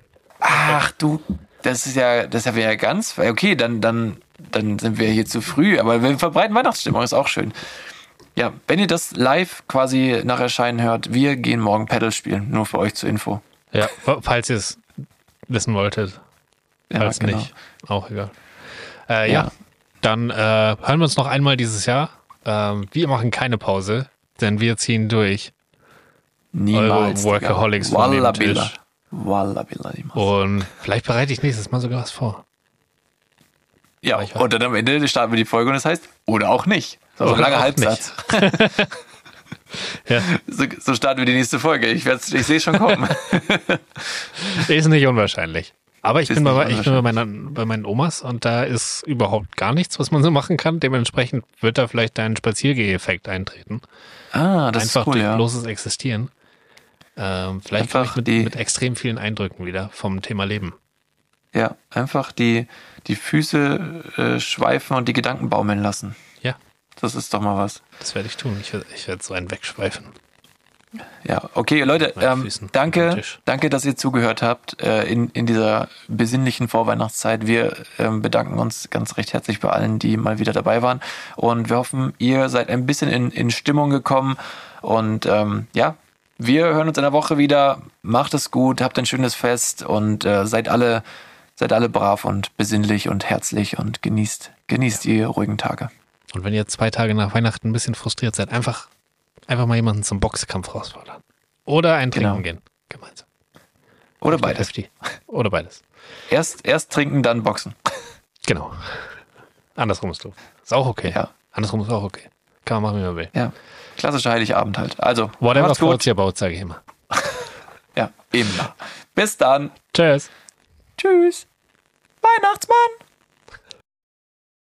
Ach du, das ist ja, das haben wir ja ganz. Okay, dann, dann, dann sind wir hier zu früh, aber wir verbreiten Weihnachtsstimmung, ist auch schön. Ja, wenn ihr das live quasi nach Erscheinen hört, wir gehen morgen Pedal spielen, nur für euch zur Info. Ja, falls ihr es wissen wolltet. Ja, Falls genau. nicht, auch egal. Äh, ja. Ja. dann äh, hören wir uns noch einmal dieses Jahr. Ähm, wir machen keine Pause, denn wir ziehen durch. Niemals. Eure Workaholics Wallabilla. Und vielleicht bereite ich nächstes Mal sogar was vor. Ja, und dann am Ende starten wir die Folge und das heißt, oder auch nicht. So ein langer Halbsatz. Ja, So, so starten wir die nächste Folge. Ich, ich sehe schon kommen. ist nicht unwahrscheinlich. Aber ich Ist bin, bei, ich bin bei, meinen, bei meinen Omas und da ist überhaupt gar nichts, was man so machen kann. Dementsprechend wird da vielleicht ein Spaziergeh-Effekt eintreten. ah, das Einfach ist cool, durch ja. bloßes Existieren. Ähm, vielleicht Einfach ich mit, die- mit extrem vielen Eindrücken wieder vom Thema Leben. Ja, einfach die, die Füße äh, schweifen und die Gedanken baumeln lassen. Ja, Das ist doch mal was. das werde ich tun. Ich werde ich werd so einen wegschweifen. Ja, okay, Leute, ähm, danke, danke, dass ihr zugehört habt äh, in, in dieser besinnlichen Vorweihnachtszeit. Wir ähm, bedanken uns ganz recht herzlich bei allen, die mal wieder dabei waren. Und wir hoffen, ihr seid ein bisschen in, in Stimmung gekommen. Und ähm, ja, wir hören uns in der Woche wieder. Macht es gut, habt ein schönes Fest und äh, seid alle, seid alle brav und besinnlich und herzlich und genießt, genießt die ruhigen Tage. Und wenn ihr zwei Tage nach Weihnachten ein bisschen frustriert seid, einfach, einfach mal jemanden zum Boxkampf herausfordern. Oder ein Trinken Genau. gehen. Gemeinsam. Oder beides. heftig. Oder beides. Erst, erst trinken, dann boxen. Genau. Andersrum ist doof. Ist auch okay. Ja. Andersrum ist auch okay. Kann man machen, wie man will. Ja, klassischer Heiligabend halt. Also, Whatever floats your boat, sage ich immer. Ja, immer. Bis dann. Tschüss. Tschüss. Weihnachtsmann.